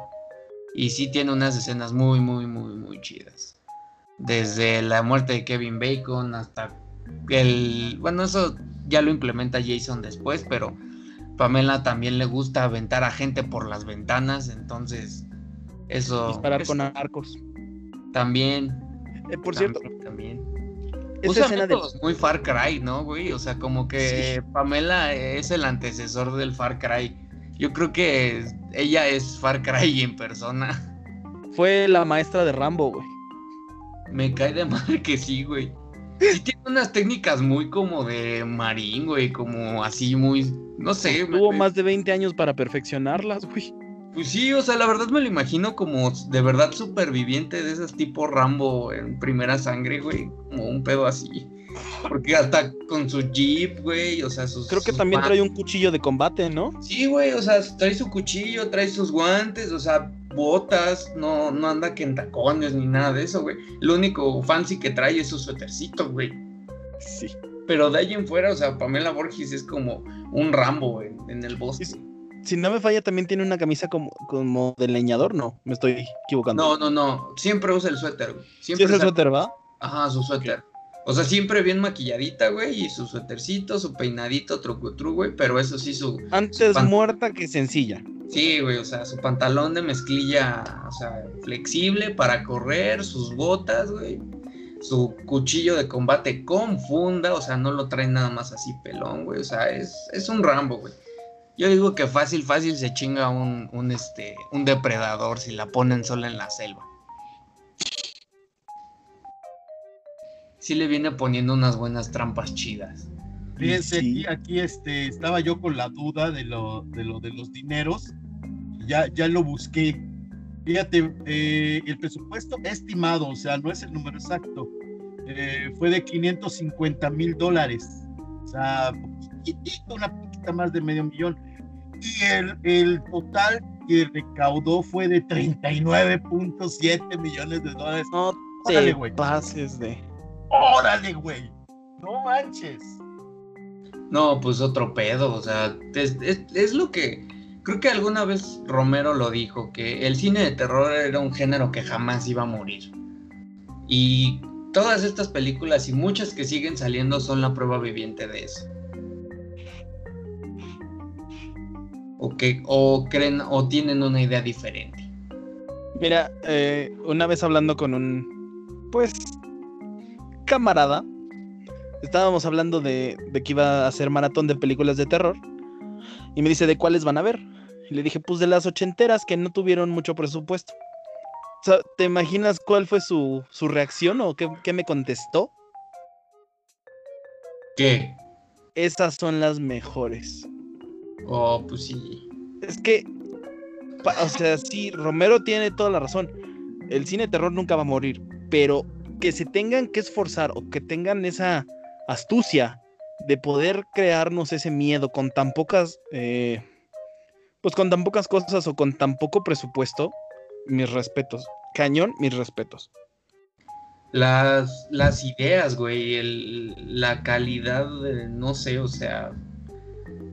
Y sí tiene unas escenas muy, muy, muy, muy chidas. Desde la muerte de Kevin Bacon hasta el... Bueno, eso ya lo implementa Jason después, pero Pamela también le gusta aventar a gente por las ventanas, entonces eso...
Disparar con arcos.
También.
Eh, por cierto, esa
Usa
escena de...
métodos muy Far Cry, ¿no, güey? O sea, como que Pamela es el antecesor del Far Cry. Yo creo que ella es Far Cry en persona.
Fue la maestra de Rambo, güey.
Me cae de madre que sí, güey. Sí tiene unas técnicas muy como de marín, güey, como así muy, no sé.
Tuvo
me-
más de 20 años para perfeccionarlas, güey.
Pues sí, o sea, la verdad me lo imagino como de verdad superviviente de esas tipo Rambo en primera sangre, güey, como un pedo así. Porque hasta con su jeep, güey, o sea, sus...
Creo que
sus
también trae un cuchillo de combate, ¿no?
Sí, güey, o sea, trae su cuchillo, trae sus guantes, o sea, botas, no, no anda que en tacones ni nada de eso, güey. Lo único fancy que trae es su suétercito, güey.
Sí.
Pero de ahí en fuera, o sea, Pamela Borges es como un Rambo en, en el bosque.
Sí, Si no me falla, también tiene una camisa como, como de leñador, ¿no? Me estoy equivocando.
No, no, no, siempre usa el suéter, güey.
¿Sí
Siempre
es el suéter, va?
Ajá, su suéter. O sea, siempre bien maquilladita, güey, y su suétercito, su peinadito, trucutru, güey, pero eso sí, su...
Antes muerta que sencilla.
Sí, güey, o sea, su pantalón de mezclilla, o sea, flexible para correr, sus botas, güey, su cuchillo de combate con funda, o sea, no lo trae nada más así pelón, güey, o sea, es, es un Rambo, güey. Yo digo que fácil, fácil se chinga un, un, este, un depredador si la ponen sola en la selva. Sí le viene poniendo unas buenas trampas chidas.
Fíjense,
Sí.
aquí, aquí este, estaba yo con la duda de lo de, lo, de los dineros. Ya, ya lo busqué. Fíjate, eh, el presupuesto estimado, o sea, no es el número exacto, eh, fue de 550 mil dólares. O sea, poquitito, una poquita más de medio millón. Y el, el total que recaudó fue de 39.7 millones de dólares.
No
Órale,
te
güey.
pases de...
¡Órale, güey! ¡No manches!
No, pues otro pedo, o sea, es, es- es lo que creo que alguna vez Romero lo dijo, que el cine de terror era un género que jamás iba a morir. Y todas estas películas y muchas que siguen saliendo son la prueba viviente de eso. O que o creen o tienen una idea diferente.
Mira, eh, una vez hablando con un, pues, camarada, estábamos hablando de, de que iba a hacer maratón de películas de terror, y me dice, ¿de cuáles van a ver? Y le dije, pues de las ochenteras que no tuvieron mucho presupuesto. O sea, ¿te imaginas cuál fue su, su reacción o qué, qué me contestó?
¿Qué?
Esas son las mejores.
Oh, pues sí.
Es que, o sea, sí, Romero tiene toda la razón. El cine de terror nunca va a morir, pero que se tengan que esforzar o que tengan esa astucia de poder crearnos ese miedo con tan pocas, eh, pues con tan pocas cosas o con tan poco presupuesto, mis respetos. Cañón, mis respetos.
Las, las ideas, güey, el- la calidad, de- no sé, o sea,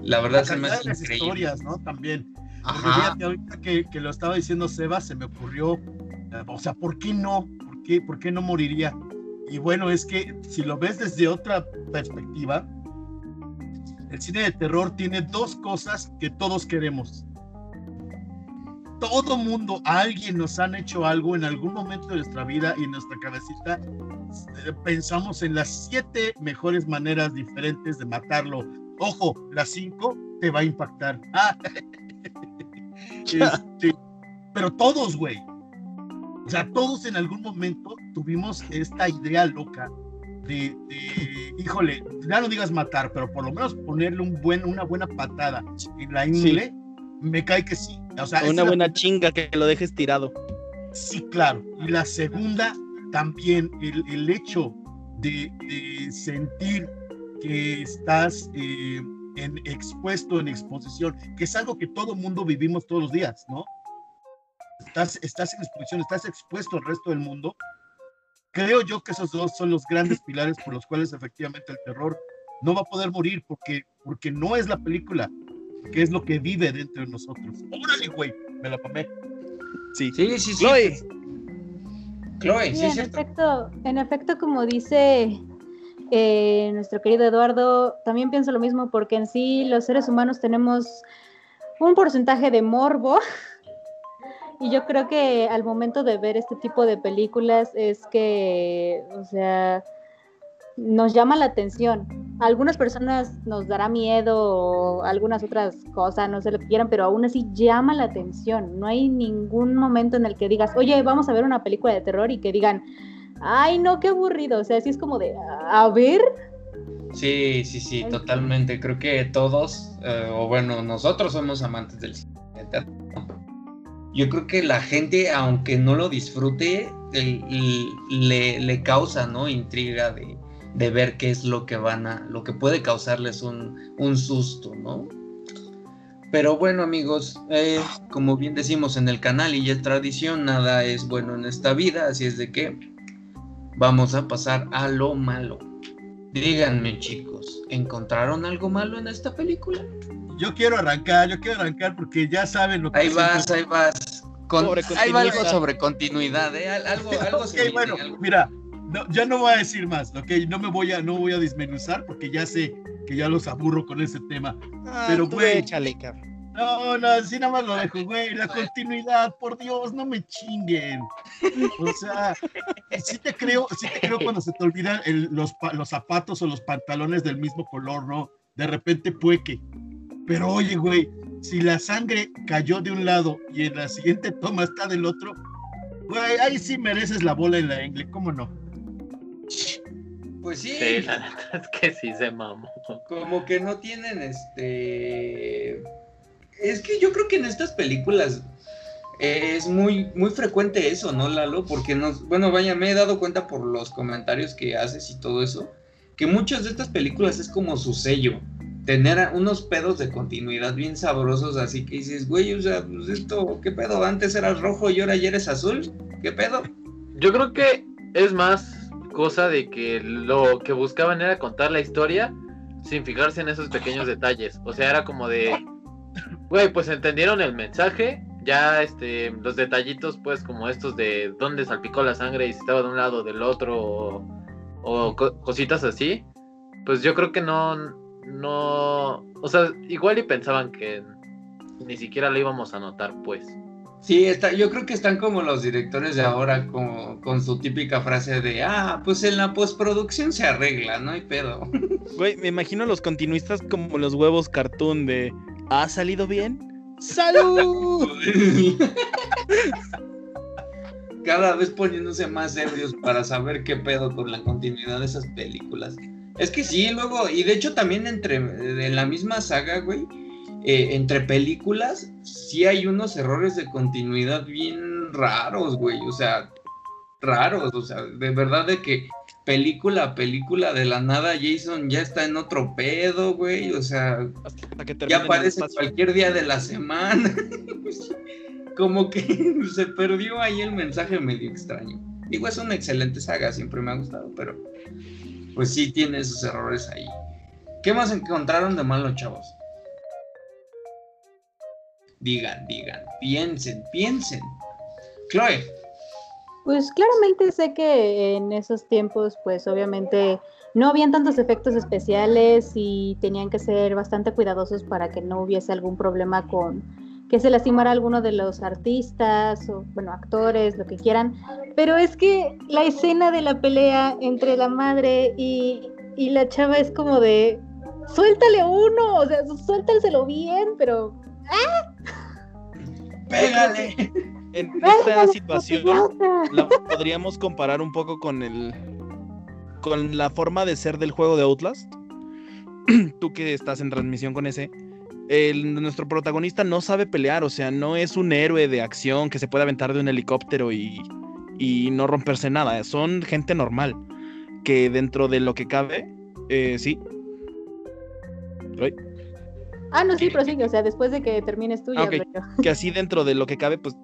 la verdad
La
se me hace
de las
increíble.
historias, ¿no? También.
Ajá.
fíjate, ahorita que, que lo estaba diciendo Seba, se me ocurrió, eh, o sea, ¿por qué no? ¿Por qué, ¿Por qué no moriría? Y bueno, es que si lo ves desde otra perspectiva, el cine de terror tiene dos cosas que todos queremos. Todo mundo, a alguien nos han hecho algo en algún momento de nuestra vida y en nuestra cabecita eh, pensamos en las siete mejores maneras diferentes de matarlo. Ojo, las cinco te va a impactar. Ah, este, pero todos, güey. O sea, todos en algún momento tuvimos esta idea loca de, de, híjole, ya no digas matar, pero por lo menos ponerle un buen, una buena patada en la ingle, me cae que sí. O sea,
Una
la
buena chinga que lo dejes tirado.
Sí, claro. Y la segunda, también el, el hecho de, de sentir que estás eh, en, expuesto, en exposición, que es algo que todo mundo vivimos todos los días, ¿no? Estás, estás en exposición, estás expuesto al resto del mundo. Creo yo que esos dos son los grandes pilares por los cuales efectivamente el terror no va a poder morir porque, porque no es la película, que es lo que vive dentro de nosotros. Órale, güey, me la pamé.
Sí.
Sí, sí, sí.
Chloe.
Chloe,
Sí,
sí,
en efecto, en efecto, como dice eh, nuestro querido Eduardo, también pienso lo mismo porque en sí los seres humanos tenemos un porcentaje de morbo y yo creo que al momento de ver este tipo de películas es que, o sea, nos llama la atención. Algunas personas nos dará miedo o algunas otras cosas, no sé lo que quieran, pero aún así llama la atención. No hay ningún momento en el que digas, oye, vamos a ver una película de terror y que digan, ay, no, qué aburrido. O sea, así es como de, a ver.
Sí, sí, sí, totalmente. Creo que todos, eh, o bueno, nosotros somos amantes del cine yo creo que la gente, aunque no lo disfrute, le, le, causa, ¿no? Intriga de, de, ver qué es lo que van a, lo que puede causarles un, un susto, ¿no? Pero bueno, amigos, eh, como bien decimos en el canal y ya es tradición, nada es bueno en esta vida, así es de que vamos a pasar a lo malo. Díganme, chicos, ¿encontraron algo malo en esta película?
Yo quiero arrancar, yo quiero arrancar porque ya saben lo que
Ahí vas, ahí vas. ahí va algo sobre continuidad, ¿eh? Algo, algo
okay, bueno, mira, ya no voy a decir más, ¿ok? No me voy a, no voy a desmenuzar porque ya sé que ya los aburro con ese tema. Ah, pero, güey. No, no, así nada más lo dejo, güey. La continuidad, por Dios, no me chinguen. O sea, sí te creo, sí te creo cuando se te olvidan los, los zapatos o los pantalones del mismo color, ¿no? De repente pueque. Pero oye, güey, si la sangre cayó de un lado y en la siguiente toma está del otro, güey, ahí sí mereces la bola en la ingle, ¿cómo no?
Pues sí.
Sí, la neta es que sí se mamó.
Como que no tienen este. Es que yo creo que en estas películas es muy, muy frecuente eso, ¿no, Lalo? Porque nos, bueno, vaya, me he dado cuenta por los comentarios que haces y todo eso, que muchas de estas películas es como su sello tener unos pedos de continuidad bien sabrosos, así que dices, güey, o sea, pues esto, ¿qué pedo? Antes eras rojo y ahora ya eres azul, ¿qué pedo?
Yo creo que es más cosa de que lo que buscaban era contar la historia sin fijarse en esos pequeños detalles. O sea, era como de, güey, pues entendieron el mensaje, ya este, los detallitos, pues como estos de dónde salpicó la sangre y si estaba de un lado o del otro, o, cositas así, pues yo creo que no no, o sea, igual y pensaban que ni siquiera lo íbamos a notar, pues.
Sí, está, yo creo que están como los directores de ahora, como, con su típica frase de, ah, pues en la postproducción se arregla, no hay pedo.
Güey, me imagino a los continuistas como los huevos cartoon de, ¿ha salido bien? ¡Salud!
Cada vez poniéndose más ebrios para saber qué pedo con la continuidad de esas películas. Es que sí, luego, y de hecho también entre en la misma saga, güey, eh, entre películas, sí hay unos errores de continuidad bien raros, güey, o sea, raros, o sea, de verdad de que película a película de la nada Jason ya está en otro pedo, güey, o sea, ya aparece cualquier día de la semana. Como que se perdió ahí el mensaje medio extraño. Digo, es una excelente saga, siempre me ha gustado, pero pues sí tiene esos errores ahí. ¿Qué más encontraron de malo, chavos? Digan, digan, piensen, piensen. Chloe.
Pues claramente sé que en esos tiempos, pues obviamente no habían tantos efectos especiales y tenían que ser bastante cuidadosos para que no hubiese algún problema con que se lastimara alguno de los artistas o, bueno, actores, lo que quieran. Pero es que la escena de la pelea entre la madre y, la chava es como de, suéltale uno, o sea, suéltalselo bien, pero... ¡ah!
¡Pégale!
En esta situación la podríamos comparar un poco con el con la forma de ser del juego de Outlast. Tú que estás en transmisión con ese, nuestro protagonista no sabe pelear, o sea, no es un héroe de acción que se puede aventar de un helicóptero y, no romperse nada. Son gente normal, que dentro de lo que cabe, eh, sí.
Ah, no, sí, prosigue, o sea, después de que termines tú, ya
Que así dentro de lo que cabe, pues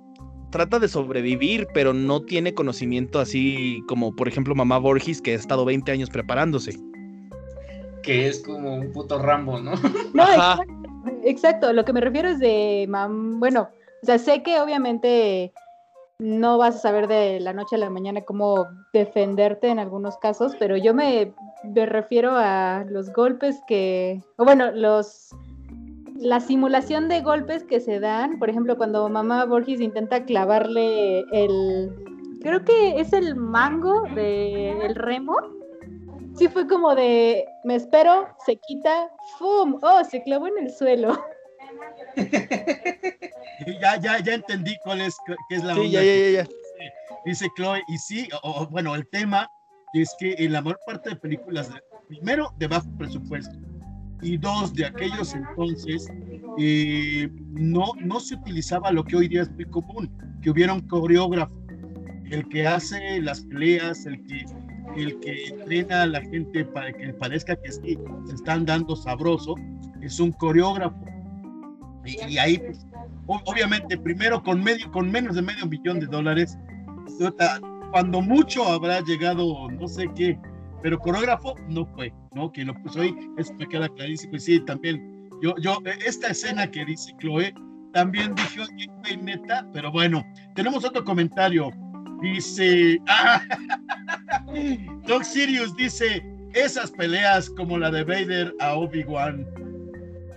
trata de sobrevivir, pero no tiene conocimiento así como, por ejemplo, mamá Borges, que ha estado 20 años preparándose.
Que es como un puto Rambo, ¿no?
No, exacto, lo que me refiero es de, bueno, o sea, sé que obviamente no vas a saber de la noche a la mañana cómo defenderte en algunos casos, pero yo me, refiero a los golpes que, o bueno, los la simulación de golpes que se dan, por ejemplo, cuando mamá Borges intenta clavarle el, creo que es el mango del remo, sí fue como de, me espero, se quita, ¡fum! ¡Oh, se clavó en el suelo!
ya, ya, ya entendí cuál es, qué es la
Sí, ya, ya, ya, ya.
Dice Chloe, y sí, o- o, bueno, el tema es que en la mayor parte de películas, de- primero, de bajo presupuesto, y dos, de aquellos entonces, eh, no, no se utilizaba lo que hoy día es muy común, que hubiera un coreógrafo, el que hace las peleas, el que, el que entrena a la gente para que parezca que sí, se están dando sabroso, es un coreógrafo. Y, y ahí, pues, obviamente, primero con, medio, con menos de medio millón de dólares, cuando mucho habrá llegado no sé qué, pero coreógrafo no fue, ¿no? Que lo puso ahí, eso me queda clarísimo. Y sí, también, yo, yo, eh, esta escena que dice Chloe, también dije, oye, güey, neta, pero bueno, tenemos otro comentario. Dice, ah, Doc Sirius dice, esas peleas como la de Vader a Obi-Wan.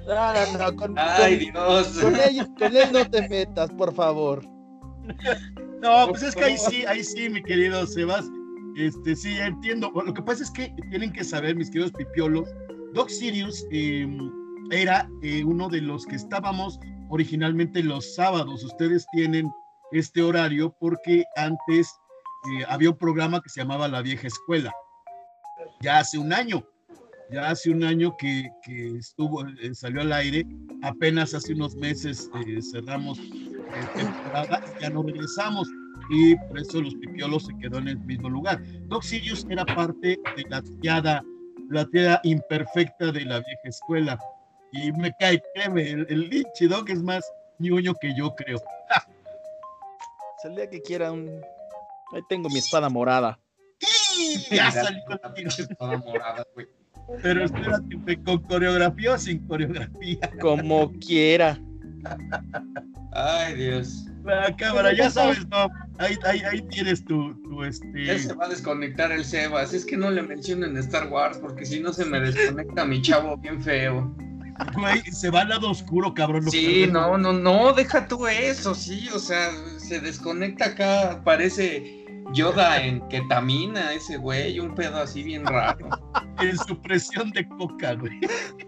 No, no, no, con,
Ay,
con-
Dios.
con él, con él no te metas, por favor.
No, pues es que ahí sí, ahí sí, mi querido Sebas. Este, sí, entiendo. Lo que pasa es que tienen que saber, mis queridos pipiolos, Doc Sirius eh, era eh, uno de los que estábamos originalmente los sábados. Ustedes tienen este horario porque antes eh, había un programa que se llamaba La Vieja Escuela. Ya hace un año, ya hace un año que, que estuvo, eh, salió al aire. Apenas hace unos meses cerramos temporada, ya no regresamos y por eso los pipiolos se quedó en el mismo lugar. Doc Sirius era parte de la triada, la triada imperfecta de la vieja escuela. Y me cae, créeme, el, el Linche Doc es más ñoño que yo creo.
Es el día que quiera un. Ahí tengo mi espada morada.
Ya salió
La espada morada, güey.
Pero espérate, ¿fue ¿con coreografía o sin coreografía?
Como quiera.
Ay, Dios.
La cámara, ya sabes, no, ahí, ahí, ahí tienes tu, tu
Ya
este.
se va a desconectar el Sebas. Es que no le mencionen Star Wars porque si no se me desconecta mi chavo bien feo.
Güey, se va al lado oscuro, cabrón. lo
Sí, no, no, no, deja tú eso, sí, o sea, se desconecta acá, parece Yoda en ketamina, ese güey, un pedo así bien raro.
En su presión de coca, güey.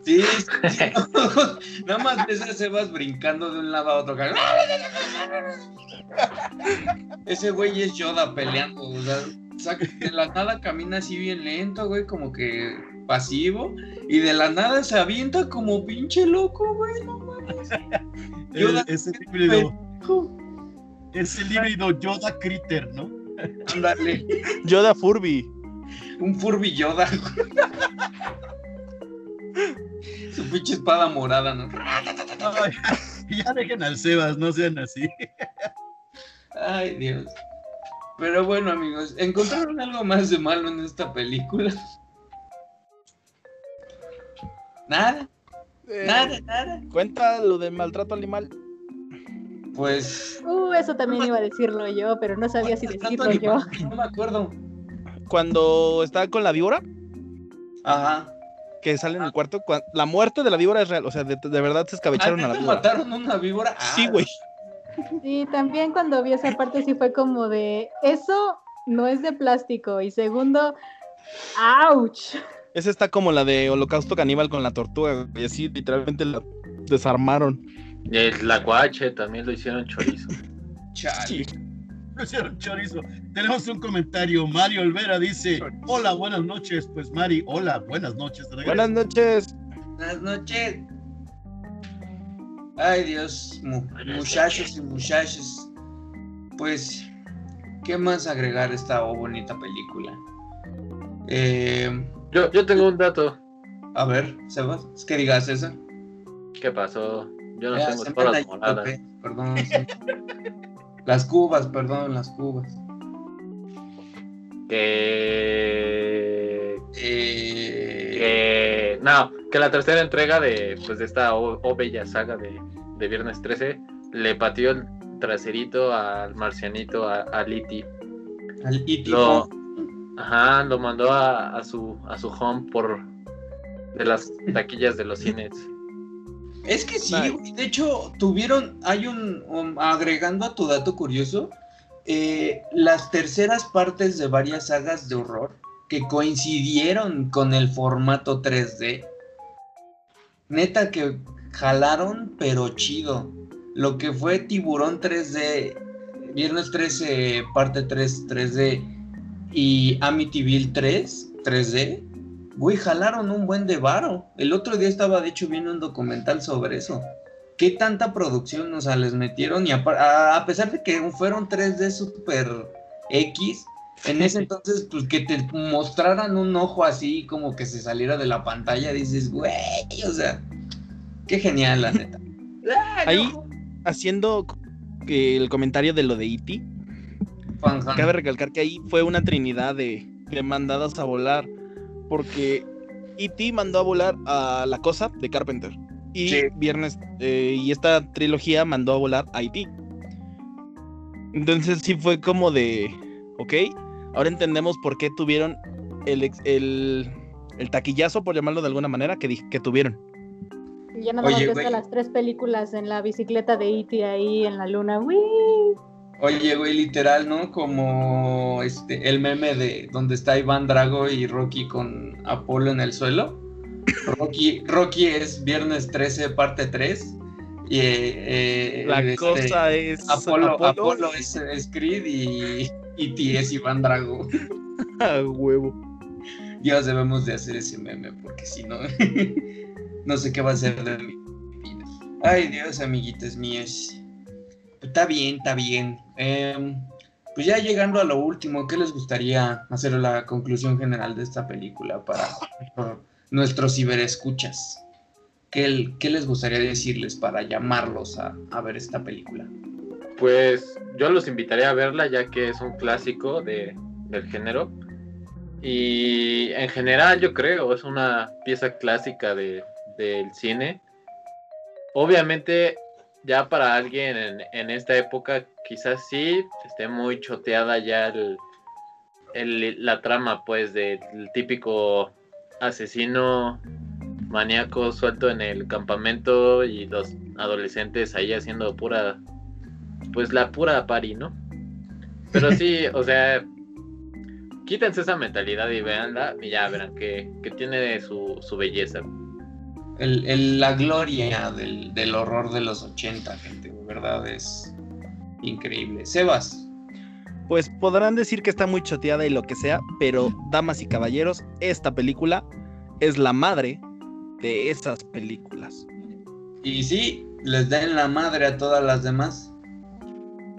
Sí, sí, sí, no, nada más ves a Sebas brincando de un lado a otro. Ese güey es Yoda peleando, o sea, de la nada camina así bien lento, güey, como que pasivo, y de la nada se avienta como pinche loco, güey, no mames. Yoda-
El- ese híbrido, ese híbrido Yoda Critter, ¿no?
Ándale.
Yoda Furby.
Un Furby Yoda. Su pinche espada morada, ¿no?
Ay, ya dejen al Sebas, no sean así.
Ay, Dios. Pero bueno, amigos, ¿encontraron algo más de malo en esta película? Nada,
Eh,
nada, nada.
Cuenta lo del maltrato animal.
Pues.
Uh, eso también iba a decirlo yo, pero no sabía si decirlo yo.
No me acuerdo.
Cuando está con la víbora,
Ajá.
que sale en el cuarto, cua- la muerte de la víbora es real. O sea, de, de verdad se escabecharon a la
¿A ti te
víbora.
mataron una víbora? Ah,
Sí, güey.
Y también cuando vi esa parte sí fue como de, eso no es de plástico. Y segundo, ¡ouch!
Esa está como la de Holocausto Caníbal con la tortuga. Y así literalmente la desarmaron.
El Lacuache también lo hicieron chorizo.
Chale.
No hicieron chorizo. Tenemos un comentario. Mario Olvera dice: Hola, buenas noches. Pues Mari, hola, buenas noches.
Buenas noches.
Buenas noches. Ay, Dios, mu- muchachos y muchachas. Pues, ¿qué más agregar a esta bonita película? Eh,
Yo, yo tengo un dato.
a ver, Sebas, es que digas eso.
¿Qué pasó? Yo no
Ya,
tengo todas las moradas.
pe- Perdón. sí. las cubas, perdón, las cubas.
Que...
Eh,
que... No, que la tercera entrega de, pues, de esta o, o bella saga de, de Viernes 13 le pateó el traserito al marcianito, a, a Liti.
al E.T.
Lo, ajá, lo mandó a, a su, a su home por de las taquillas de los cines.
Es que sí, güey, de hecho, tuvieron, hay un, um, agregando a tu dato curioso, eh, las terceras partes de varias sagas de horror que coincidieron con el formato 3D. Neta que jalaron, pero chido. Lo que fue Tiburón 3D, Viernes 13, parte 3, 3D y Amityville 3, 3D, güey, jalaron un buen de varo. El otro día estaba, de hecho, viendo un documental sobre eso. ¿Qué tanta producción, o sea, les metieron? Y a, a pesar de que fueron 3D super X, en ese entonces, pues que te mostraran un ojo así como que se saliera de la pantalla, dices, güey, o sea, qué genial, la neta.
Ahí, haciendo el comentario de lo de E.T., cabe recalcar que ahí fue una trinidad de, de mandadas a volar, porque E.T. mandó a volar a La Cosa de Carpenter, y Viernes, eh, y esta trilogía mandó a volar a E.T. Entonces sí fue como de, ok, ahora entendemos por qué tuvieron el, el, el taquillazo, por llamarlo de alguna manera, que, que tuvieron.
Ya nada más que las tres películas en la bicicleta de E.T. ahí en la luna. ¡Wii!
Oye, güey, literal, ¿no? Como este el meme de donde está Iván Drago y Rocky con Apolo en el suelo. Rocky, Rocky es viernes 13, parte 3. Y, eh,
la este, cosa es.
Apolo, Apolo, es, es, Creed y, y T es Iván Drago.
A huevo.
Dios, debemos de hacer ese meme, porque si no, no sé qué va a ser de mi vida. Ay, Dios, amiguitos míos. Está bien, está bien. Em, pues ya llegando a lo último, ¿qué les gustaría hacer la conclusión general de esta película para, nuestros ciberescuchas? ¿Qué, ¿Qué, les gustaría decirles para llamarlos a, a, ver esta película?
Pues yo los invitaría a verla ya que es un clásico de, del género. Y en general yo creo es una pieza clásica de, del cine. Obviamente ya para alguien en, esta época quizás sí esté muy choteada ya el, la trama pues del típico asesino maníaco suelto en el campamento y los adolescentes ahí haciendo pura pues la pura pari, ¿no? Pero sí, o sea, quítense esa mentalidad y véanla y ya verán que, tiene su, su belleza
la gloria del, horror de los 80, gente, verdad es increíble. Sebas.
Pues podrán decir que está muy choteada y lo que sea, pero damas y caballeros, esta película es la madre de esas películas.
Y sí, les den la madre a todas las demás.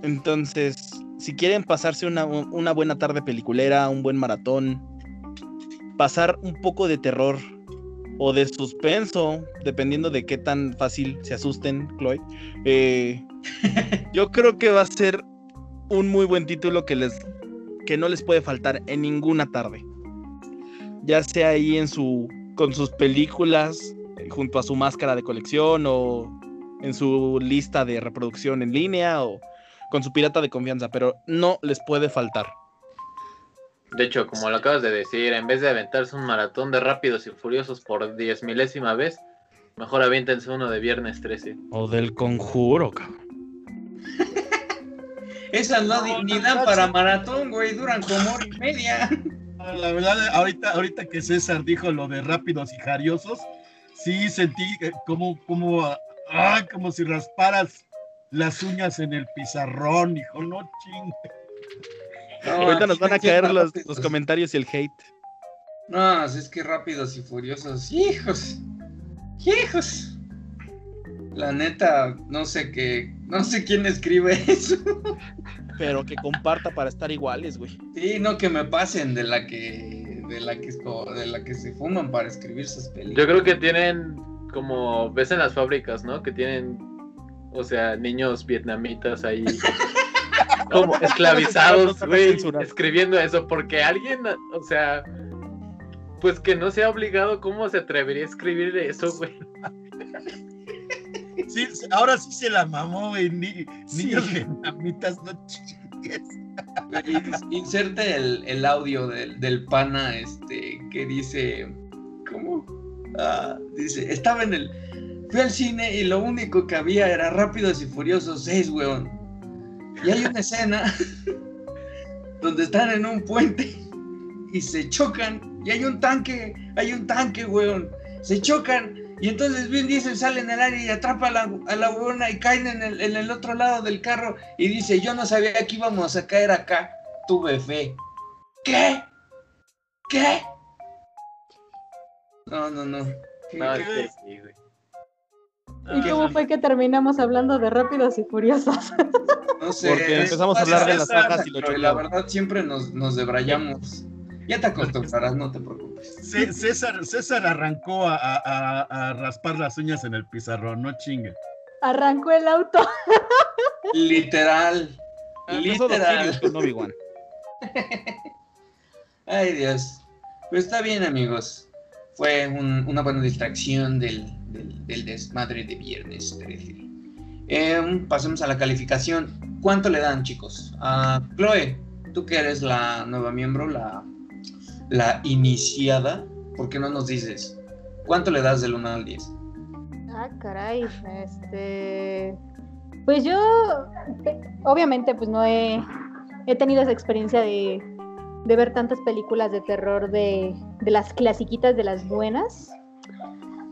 Entonces, si quieren pasarse una, una buena tarde peliculera, un buen maratón, pasar un poco de terror o de suspenso, dependiendo de qué tan fácil se asusten, Chloe. Eh, yo creo que va a ser un muy buen título que les que no les puede faltar en ninguna tarde. Ya sea ahí en su con sus películas eh, junto a su máscara de colección o en su lista de reproducción en línea o con su pirata de confianza, pero no les puede faltar.
De hecho, como lo acabas de decir, en vez de aventarse un maratón de rápidos y furiosos por diez milésima vez, mejor aviéntense uno de viernes 13.
O del conjuro, cabrón.
Esas no, ni dan para maratón, güey, duran como hora y media.
La verdad, ahorita, ahorita que César dijo lo de rápidos y jariosos, sí sentí como, como, ah, como si rasparas las uñas en el pizarrón, hijo, no chingue.
Ahorita nos van a caer los, comentarios y el hate.
No, es que rápidos y furiosos. Hijos. Hijos. La neta, no sé qué. No sé quién escribe eso.
Pero que comparta para estar iguales, güey.
Sí, no que me pasen de la que. De la que, de la que se fuman para escribir sus películas.
Yo creo que tienen como. Ves en las fábricas, ¿no? Que tienen. O sea, niños vietnamitas ahí. como esclavizados, güey, escribiendo eso, porque alguien, o sea, pues que no sea obligado, ¿cómo se atrevería a escribir eso, güey?
Sí, ahora sí se la mamó, güey, Ni, niños vietnamitas, no chingues.
Inserte el, el audio del, del, pana, este, que dice, ¿cómo? Ah, dice, estaba en el, fui al cine y lo único que había era Rápidos y Furiosos 6, weón. Y hay una escena donde están en un puente y se chocan y hay un tanque, hay un tanque, weón. Se chocan y entonces Vin Diesel sale en el aire y atrapa a la, a la weona y caen en el, en el otro lado del carro y dice, yo no sabía que íbamos a caer acá, tuve fe. ¿Qué? ¿Qué? No, no, no.
No, es que sí, güey.
¿Y cómo fue que terminamos hablando de Rápidos y Furiosos?
No sé.
Porque empezamos a hablar de las sagas y lo
pero La
chocamos.
verdad siempre nos, nos debrayamos. Ya te acostumbrarás, no te preocupes.
Cé- César, César arrancó a, a- a- a raspar las uñas en el pizarrón, no chingue.
Arrancó el auto.
Literal.
Ah,
Literal.
Con.
Ay, Dios. Pues está bien, amigos. Fue un- una buena distracción del, del- del desmadre de viernes 13. Em, pasemos a la calificación. ¿Cuánto le dan, chicos? A Chloe, tú que eres la nueva miembro, la, la iniciada, ¿por qué no nos dices? ¿Cuánto le das del 1 al 10?
Ah, caray. Este. Pues yo, eh, obviamente, pues no he, he tenido esa experiencia de, de ver tantas películas de terror de, de las clasiquitas de las buenas.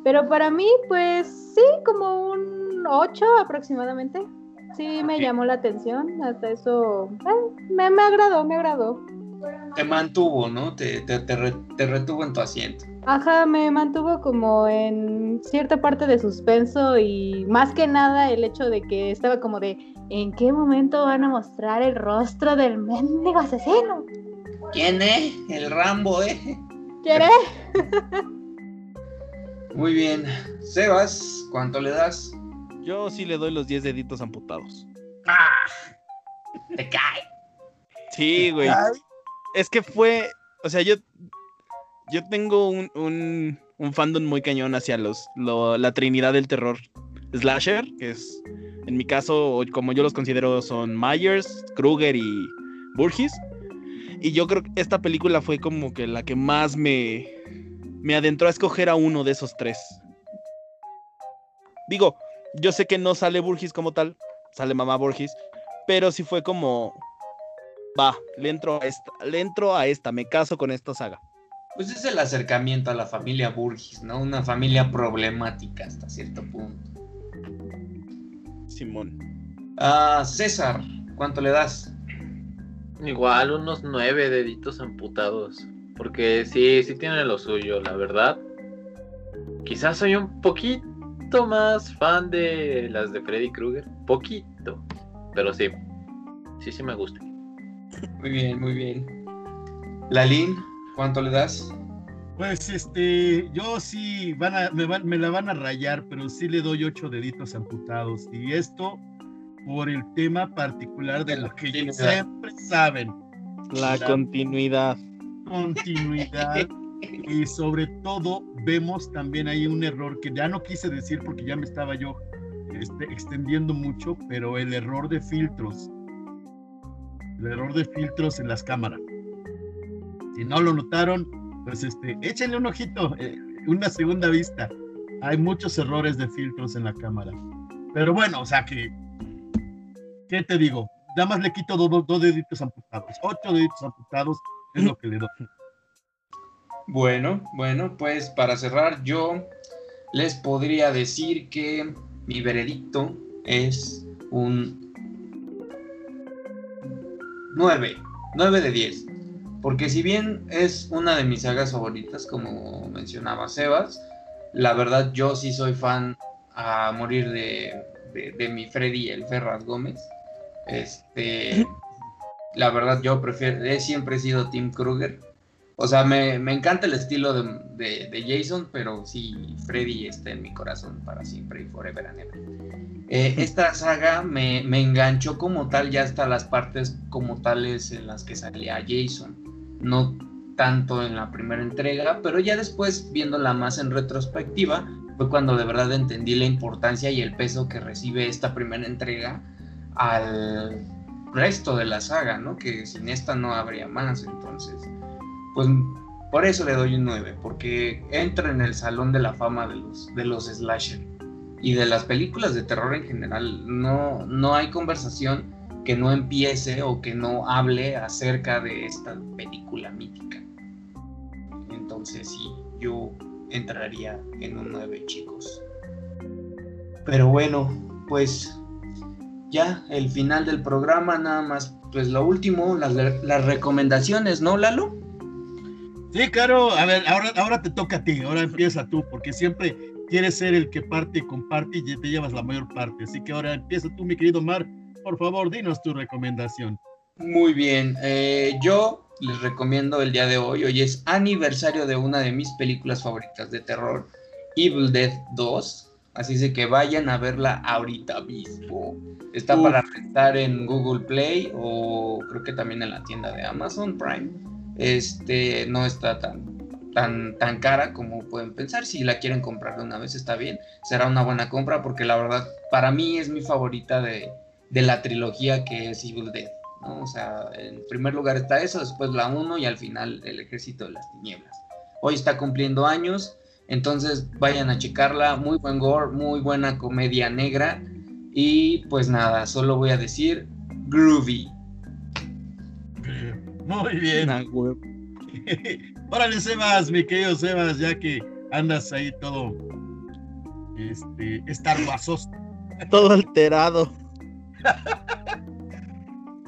Pero para mí, pues sí, como un 8 aproximadamente. Sí, me llamó la atención. Hasta eso, eh, me, me agradó, me agradó.
Te mantuvo, ¿no? Te, te, te re- te retuvo en tu asiento.
Ajá, me mantuvo como en cierta parte de suspenso y más que nada el hecho de que estaba como de ¿en qué momento van a mostrar el rostro del mendigo asesino?
¿Quién es? El Rambo, ¿eh?
¿Quieres?
Muy bien. Sebas, ¿cuánto le das?
Yo sí le doy los 10 deditos amputados.
Te cae.
Sí, güey. Es que fue. O sea, yo. Yo tengo un, un, un fandom muy cañón hacia los, lo- la trinidad del terror slasher, que es. En mi caso, como yo los considero, son Myers, Kruger y Burgess. Y yo creo que esta película fue como que la que más me. Me adentró a escoger a uno de esos tres. Digo, yo sé que no sale Burgess como tal, sale mamá Burgess, pero sí fue como, va, le entro a esta, le entro a esta, me caso con esta saga.
Pues es el acercamiento a la familia Burgess, ¿no? Una familia problemática hasta cierto punto.
Simón.
Ah, César, ¿cuánto le das?
Igual unos nueve deditos amputados. Porque sí, sí tienen lo suyo, la verdad. Quizás soy un poquito más fan de las de Freddy Krueger. Poquito. Pero sí. Sí, sí me gusta.
Muy bien, muy bien. Lalín, ¿cuánto le das?
Pues este, yo sí, van a, me, van- me la van a rayar, pero sí le doy ocho deditos amputados. Y esto por el tema particular de lo que siempre saben,
La
La-
continuidad.
Continuidad. y sobre todo vemos también ahí un error que ya no quise decir porque ya me estaba yo este, extendiendo mucho, pero el error de filtros. El error de filtros en las cámaras. Si no lo notaron, pues este, échenle un ojito, eh, una segunda vista. Hay muchos errores de filtros en la cámara. Pero bueno, o sea que, ¿qué te digo? Nada más le quito dos, dos deditos amputados. Ocho deditos amputados es lo que le doy.
Bueno, bueno, pues para cerrar yo les podría decir que mi veredicto es un 9, 9 de 10. Porque si bien es una de mis sagas favoritas, como mencionaba Sebas, la verdad yo sí soy fan a morir de, de, de mi Freddy el Ferraz Gómez. Este, la verdad yo prefiero, he siempre sido Tim Kruger. O sea, me, me encanta el estilo de, de- de Jason, pero sí, Freddy está en mi corazón para siempre y forever and ever. Eh, esta saga me, me enganchó como tal ya hasta las partes como tales en las que salía Jason. No tanto en la primera entrega, pero ya después, viéndola más en retrospectiva, fue cuando de verdad entendí la importancia y el peso que recibe esta primera entrega al resto de la saga, ¿no? Que sin esta no habría más, entonces pues por eso le doy un 9, porque entra en el salón de la fama de los, de los slasher y de las películas de terror en general. No, no hay conversación que no empiece o que no hable acerca de esta película mítica. sé si yo entraría en un 9, chicos. Pero bueno, pues ya el final del programa, nada más, pues lo último, las, las recomendaciones, ¿no, Lalo?
Sí, claro, a ver, ahora, ahora te toca a ti, ahora empieza tú, porque siempre quieres ser el que parte y comparte y te llevas la mayor parte. Así que ahora empieza tú, mi querido Mar, por favor, dinos tu recomendación.
Muy bien, eh, yo les recomiendo el día de hoy, hoy es aniversario de una de mis películas favoritas de terror, Evil Dead 2, así que vayan a verla ahorita mismo. Está para rentar en Google Play o creo que también en la tienda de Amazon Prime. Este no está tan tan, tan cara como pueden pensar. Si la quieren comprar de una vez está bien, será una buena compra porque la verdad para mí es mi favorita de, de la trilogía que es Evil Dead. ¿no? O sea, en primer lugar está eso, después la 1 y al final el ejército de las tinieblas. Hoy está cumpliendo años, entonces vayan a checarla, muy buen gore, muy buena comedia negra y pues nada, solo voy a decir groovy.
Muy bien. Órale, Sebas, mi querido Sebas, ya que andas ahí todo este, estar guasos.
Todo alterado.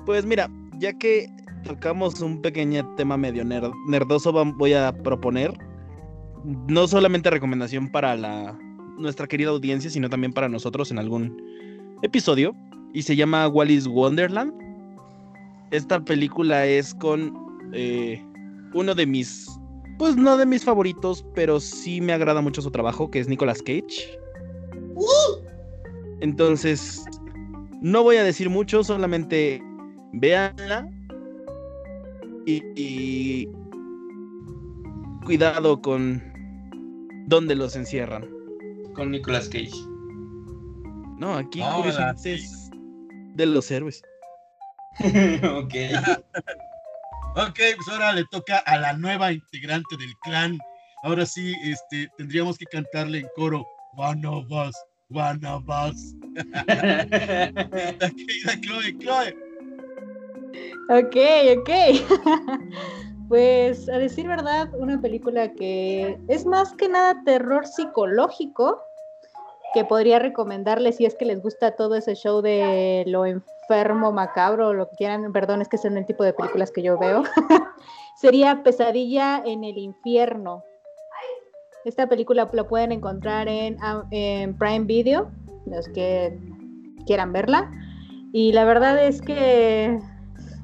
pues mira, ya que tocamos un pequeño tema medio nerdoso, voy a proponer no solamente recomendación para la nuestra querida audiencia, sino también para nosotros en algún episodio. Y se llama Wallis Wonderland. Esta película es con eh, uno de mis, pues no de mis favoritos, pero sí me agrada mucho su trabajo, que es Nicolas Cage. Entonces, no voy a decir mucho, solamente véanla y, cuidado con dónde los encierran.
Con Nicolas Cage.
No, aquí curiosamente es de los héroes.
ok.
ok, pues ahora le toca a la nueva integrante del clan. Ahora sí, este, tendríamos que cantarle en coro One of Us, One of Us. la querida Chloe, Chloe.
Ok, ok. pues a decir verdad, una película que es más que nada terror psicológico que podría recomendarles si es que les gusta todo ese show de lo enfermo, macabro, lo que quieran, perdón, es que son el tipo de películas que yo veo, sería Pesadilla en el infierno. Esta película la pueden encontrar en, en Prime Video, los que quieran verla. Y la verdad es que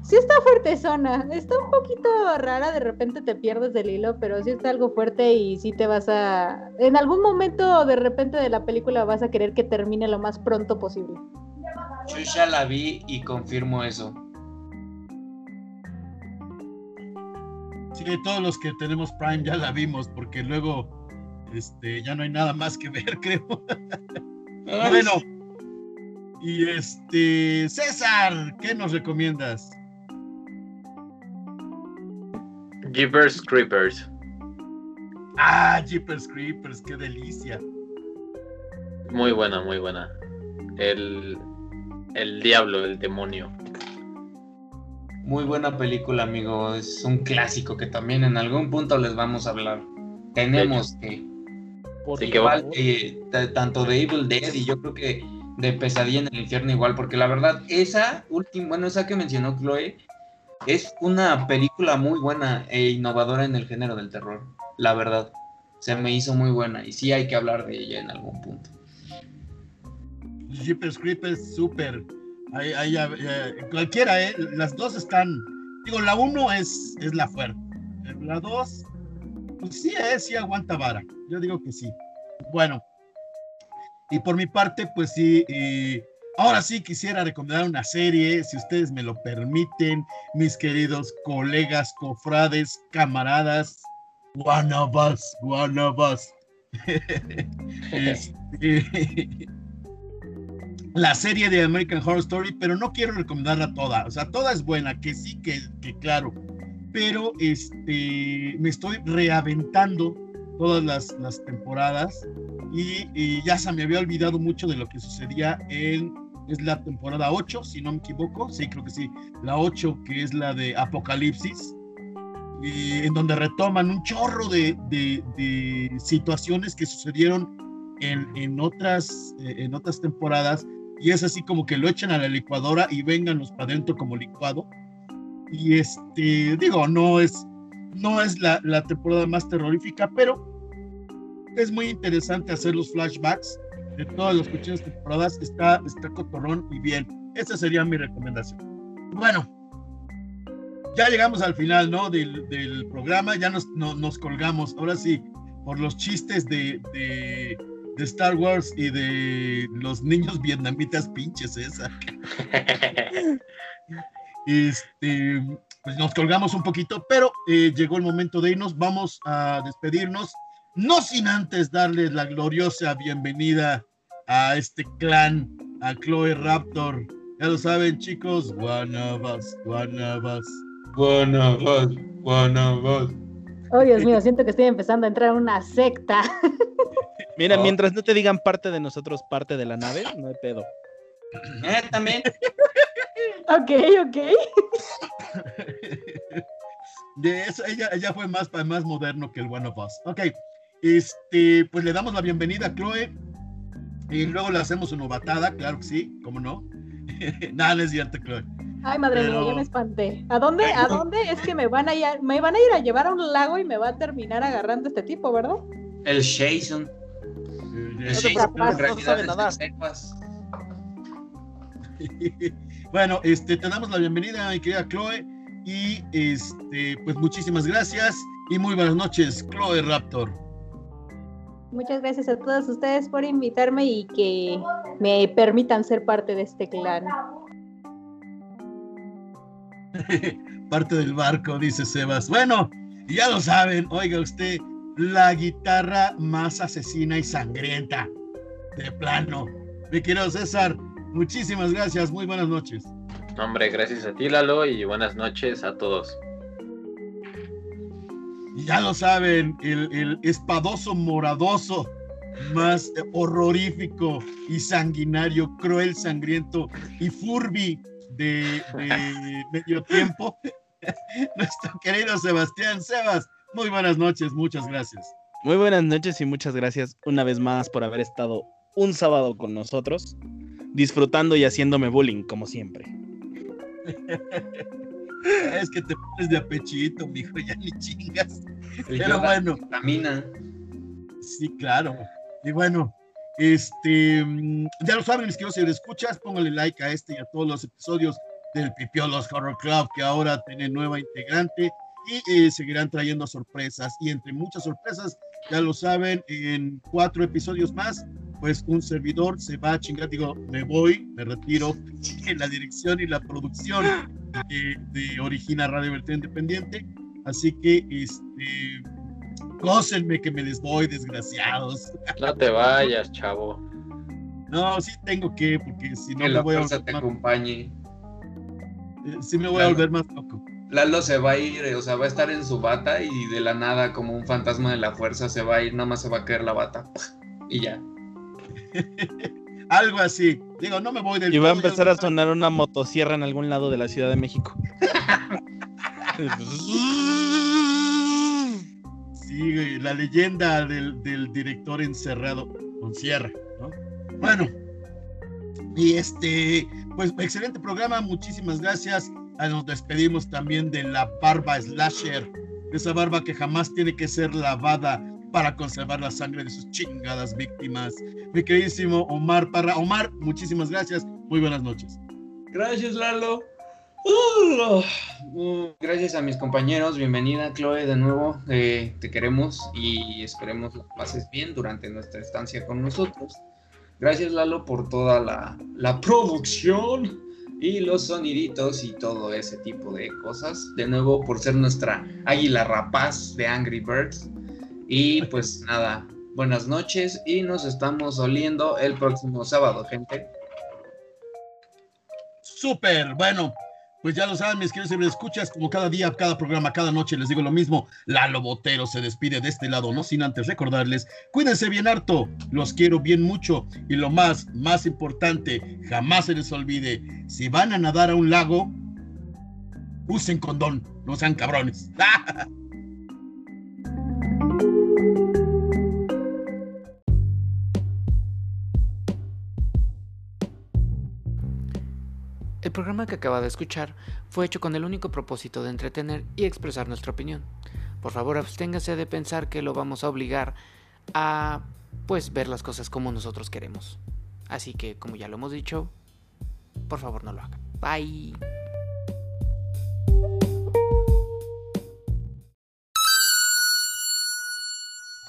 sí está fuerte zona, está un poquito rara, de repente te pierdes del hilo, pero sí está algo fuerte y sí te vas a... En algún momento de repente de la película vas a querer que termine lo más pronto posible.
Yo ya la vi y confirmo eso.
Sí, todos los que tenemos Prime ya la vimos, porque luego este, ya no hay nada más que ver, creo. bueno, y este, César, ¿qué nos recomiendas?
Jeepers Creepers.
Ah, Jeepers Creepers, qué delicia.
Muy buena, muy buena. El, el diablo, el demonio.
Muy buena película, amigo. Es un clásico que también en algún punto les vamos a hablar. Tenemos que. igual, eh, tanto de Evil Dead y yo creo que de Pesadilla en el Infierno igual, porque la verdad, esa última, bueno, esa que mencionó Chloe, es una película muy buena e innovadora en el género del terror, la verdad. Se me hizo muy buena y sí hay que hablar de ella en algún punto.
Jeepers Creepers, súper. cualquiera, ¿eh? las dos están. Digo, la uno es, es la fuerte. La dos, pues sí, eh, sí aguanta vara. Yo digo que sí. Bueno, y por mi parte, pues sí, ahora sí quisiera recomendar una serie, si ustedes me lo permiten, mis queridos colegas, cofrades, camaradas, one of us, one of us. Este, la serie de American Horror Story, pero no quiero recomendarla toda, o sea, toda es buena, que sí, que, que claro, pero este, me estoy reaventando todas las, temporadas y, ya se me había olvidado mucho de lo que sucedía en, es la temporada 8, si no me equivoco, sí, creo que sí, la 8 que es la de Apocalipsis. en donde retoman un chorro de, situaciones que sucedieron en, otras, eh, en otras temporadas y es así como que lo echan a la licuadora y vénganos para adentro como licuado. Y este, digo, no es, no es la, la temporada más terrorífica, pero es muy interesante hacer los flashbacks de todas las cuestiones temporadas. Está, está cotorrón y bien. Esa sería mi recomendación. Bueno, ya llegamos al final, ¿no? Del, del programa, ya nos, nos colgamos. Ahora sí, por los chistes de, de, de, Star Wars y de los niños vietnamitas pinches esa. este, pues nos colgamos un poquito, pero eh, llegó el momento de irnos. Vamos a despedirnos, no sin antes darles la gloriosa bienvenida a este clan, a Chloe Raptor. Ya lo saben, chicos, one of us, one of us.
One of us, one of us.
Oh, Dios mío, siento que estoy empezando a entrar en una secta.
Mira, oh. mientras no te digan parte de nosotros, parte de la nave, no hay pedo.
Eh, también.
ok, ok.
De eso, ella, ella fue más, más moderno que el One of Us. Ok, este, pues le damos la bienvenida a Chloe y luego le hacemos una batada, claro que sí, ¿cómo no? Nada, no es cierto, Chloe.
Ay, madre mía, yo me espanté. ¿A dónde? ¿A dónde? Es que me van a ir, me van a ir a llevar a un lago y me va a terminar agarrando este tipo, ¿verdad?
El Jason.
El Jason, no sabe
nada. bueno, este, te damos la bienvenida, mi querida Chloe, y este, pues muchísimas gracias y muy buenas noches, Chloe Raptor.
Muchas gracias a todos ustedes por invitarme y que me permitan ser parte de este clan.
Parte del barco, dice Sebas. Bueno, ya lo saben, oiga usted, la guitarra más asesina y sangrienta. De plano. Mi querido César, muchísimas gracias, muy buenas noches.
Hombre, gracias a ti, Lalo, y buenas noches a todos.
Ya lo saben, el, el espadoso moradoso más horrorífico y sanguinario, cruel, sangriento y furby de, medio tiempo. Nuestro querido Sebastián Sebas, muy buenas noches, muchas gracias.
Muy buenas noches y muchas gracias una vez más por haber estado un sábado con nosotros, disfrutando y haciéndome bullying como siempre.
es que te pones de apechito, mijo, ya ni chingas. Pero bueno.
Camina.
Sí, claro. Y bueno, este, ya lo saben, mis queridos escuchas, pónganle like a este y a todos los episodios del Pipiolos Horror Club, que ahora tiene nueva integrante y eh, seguirán trayendo sorpresas. Y entre muchas sorpresas, ya lo saben, en cuatro episodios más, pues un servidor se va a chingar, digo, me voy, me retiro en la dirección y la producción de, de Origina Radio Vertido Independiente. Así que, este, Cósenme que me les voy, desgraciados.
No te vayas, chavo.
No, sí tengo que, porque si no
que
me
voy a te acompañe.
Eh, sí me voy a volver más loco.
Lalo se va a ir, o sea, va a estar en su bata y de la nada, como un fantasma de la fuerza, se va a ir, nada más se va a caer la bata. Y ya.
Algo así. Digo, no me voy del
Y va a empezar a sonar una motosierra en algún lado de la Ciudad de México.
Sí, la leyenda del, director encerrado con Sierra, ¿no? Bueno, y este, pues excelente programa, muchísimas gracias. Nos despedimos también de la barba slasher, esa barba que jamás tiene que ser lavada para conservar la sangre de sus chingadas víctimas. Mi queridísimo Omar Parra. Omar, muchísimas gracias. Muy buenas noches.
Gracias, Lalo. Uh, gracias a mis compañeros, bienvenida Chloe de nuevo, eh, te queremos y esperemos que pases bien durante nuestra estancia con nosotros. Gracias Lalo por toda la, la producción y los soniditos y todo ese tipo de cosas. De nuevo por ser nuestra águila rapaz de Angry Birds. Y pues nada, buenas noches y nos estamos oliendo el próximo sábado, gente.
Súper, bueno, pues ya lo saben, mis queridos escuchas, como cada día, cada programa, cada noche les digo lo mismo. Lalo Botero se despide de este lado, no sin antes recordarles, cuídense bien harto, los quiero bien mucho y lo más, más importante, jamás se les olvide, si van a nadar a un lago, usen condón, no sean cabrones.
El programa que acaba de escuchar fue hecho con el único propósito de entretener y expresar nuestra opinión. Por favor, absténgase de pensar que lo vamos a obligar a pues ver las cosas como nosotros queremos. Así que, como ya lo hemos dicho, por favor no lo hagan. Bye.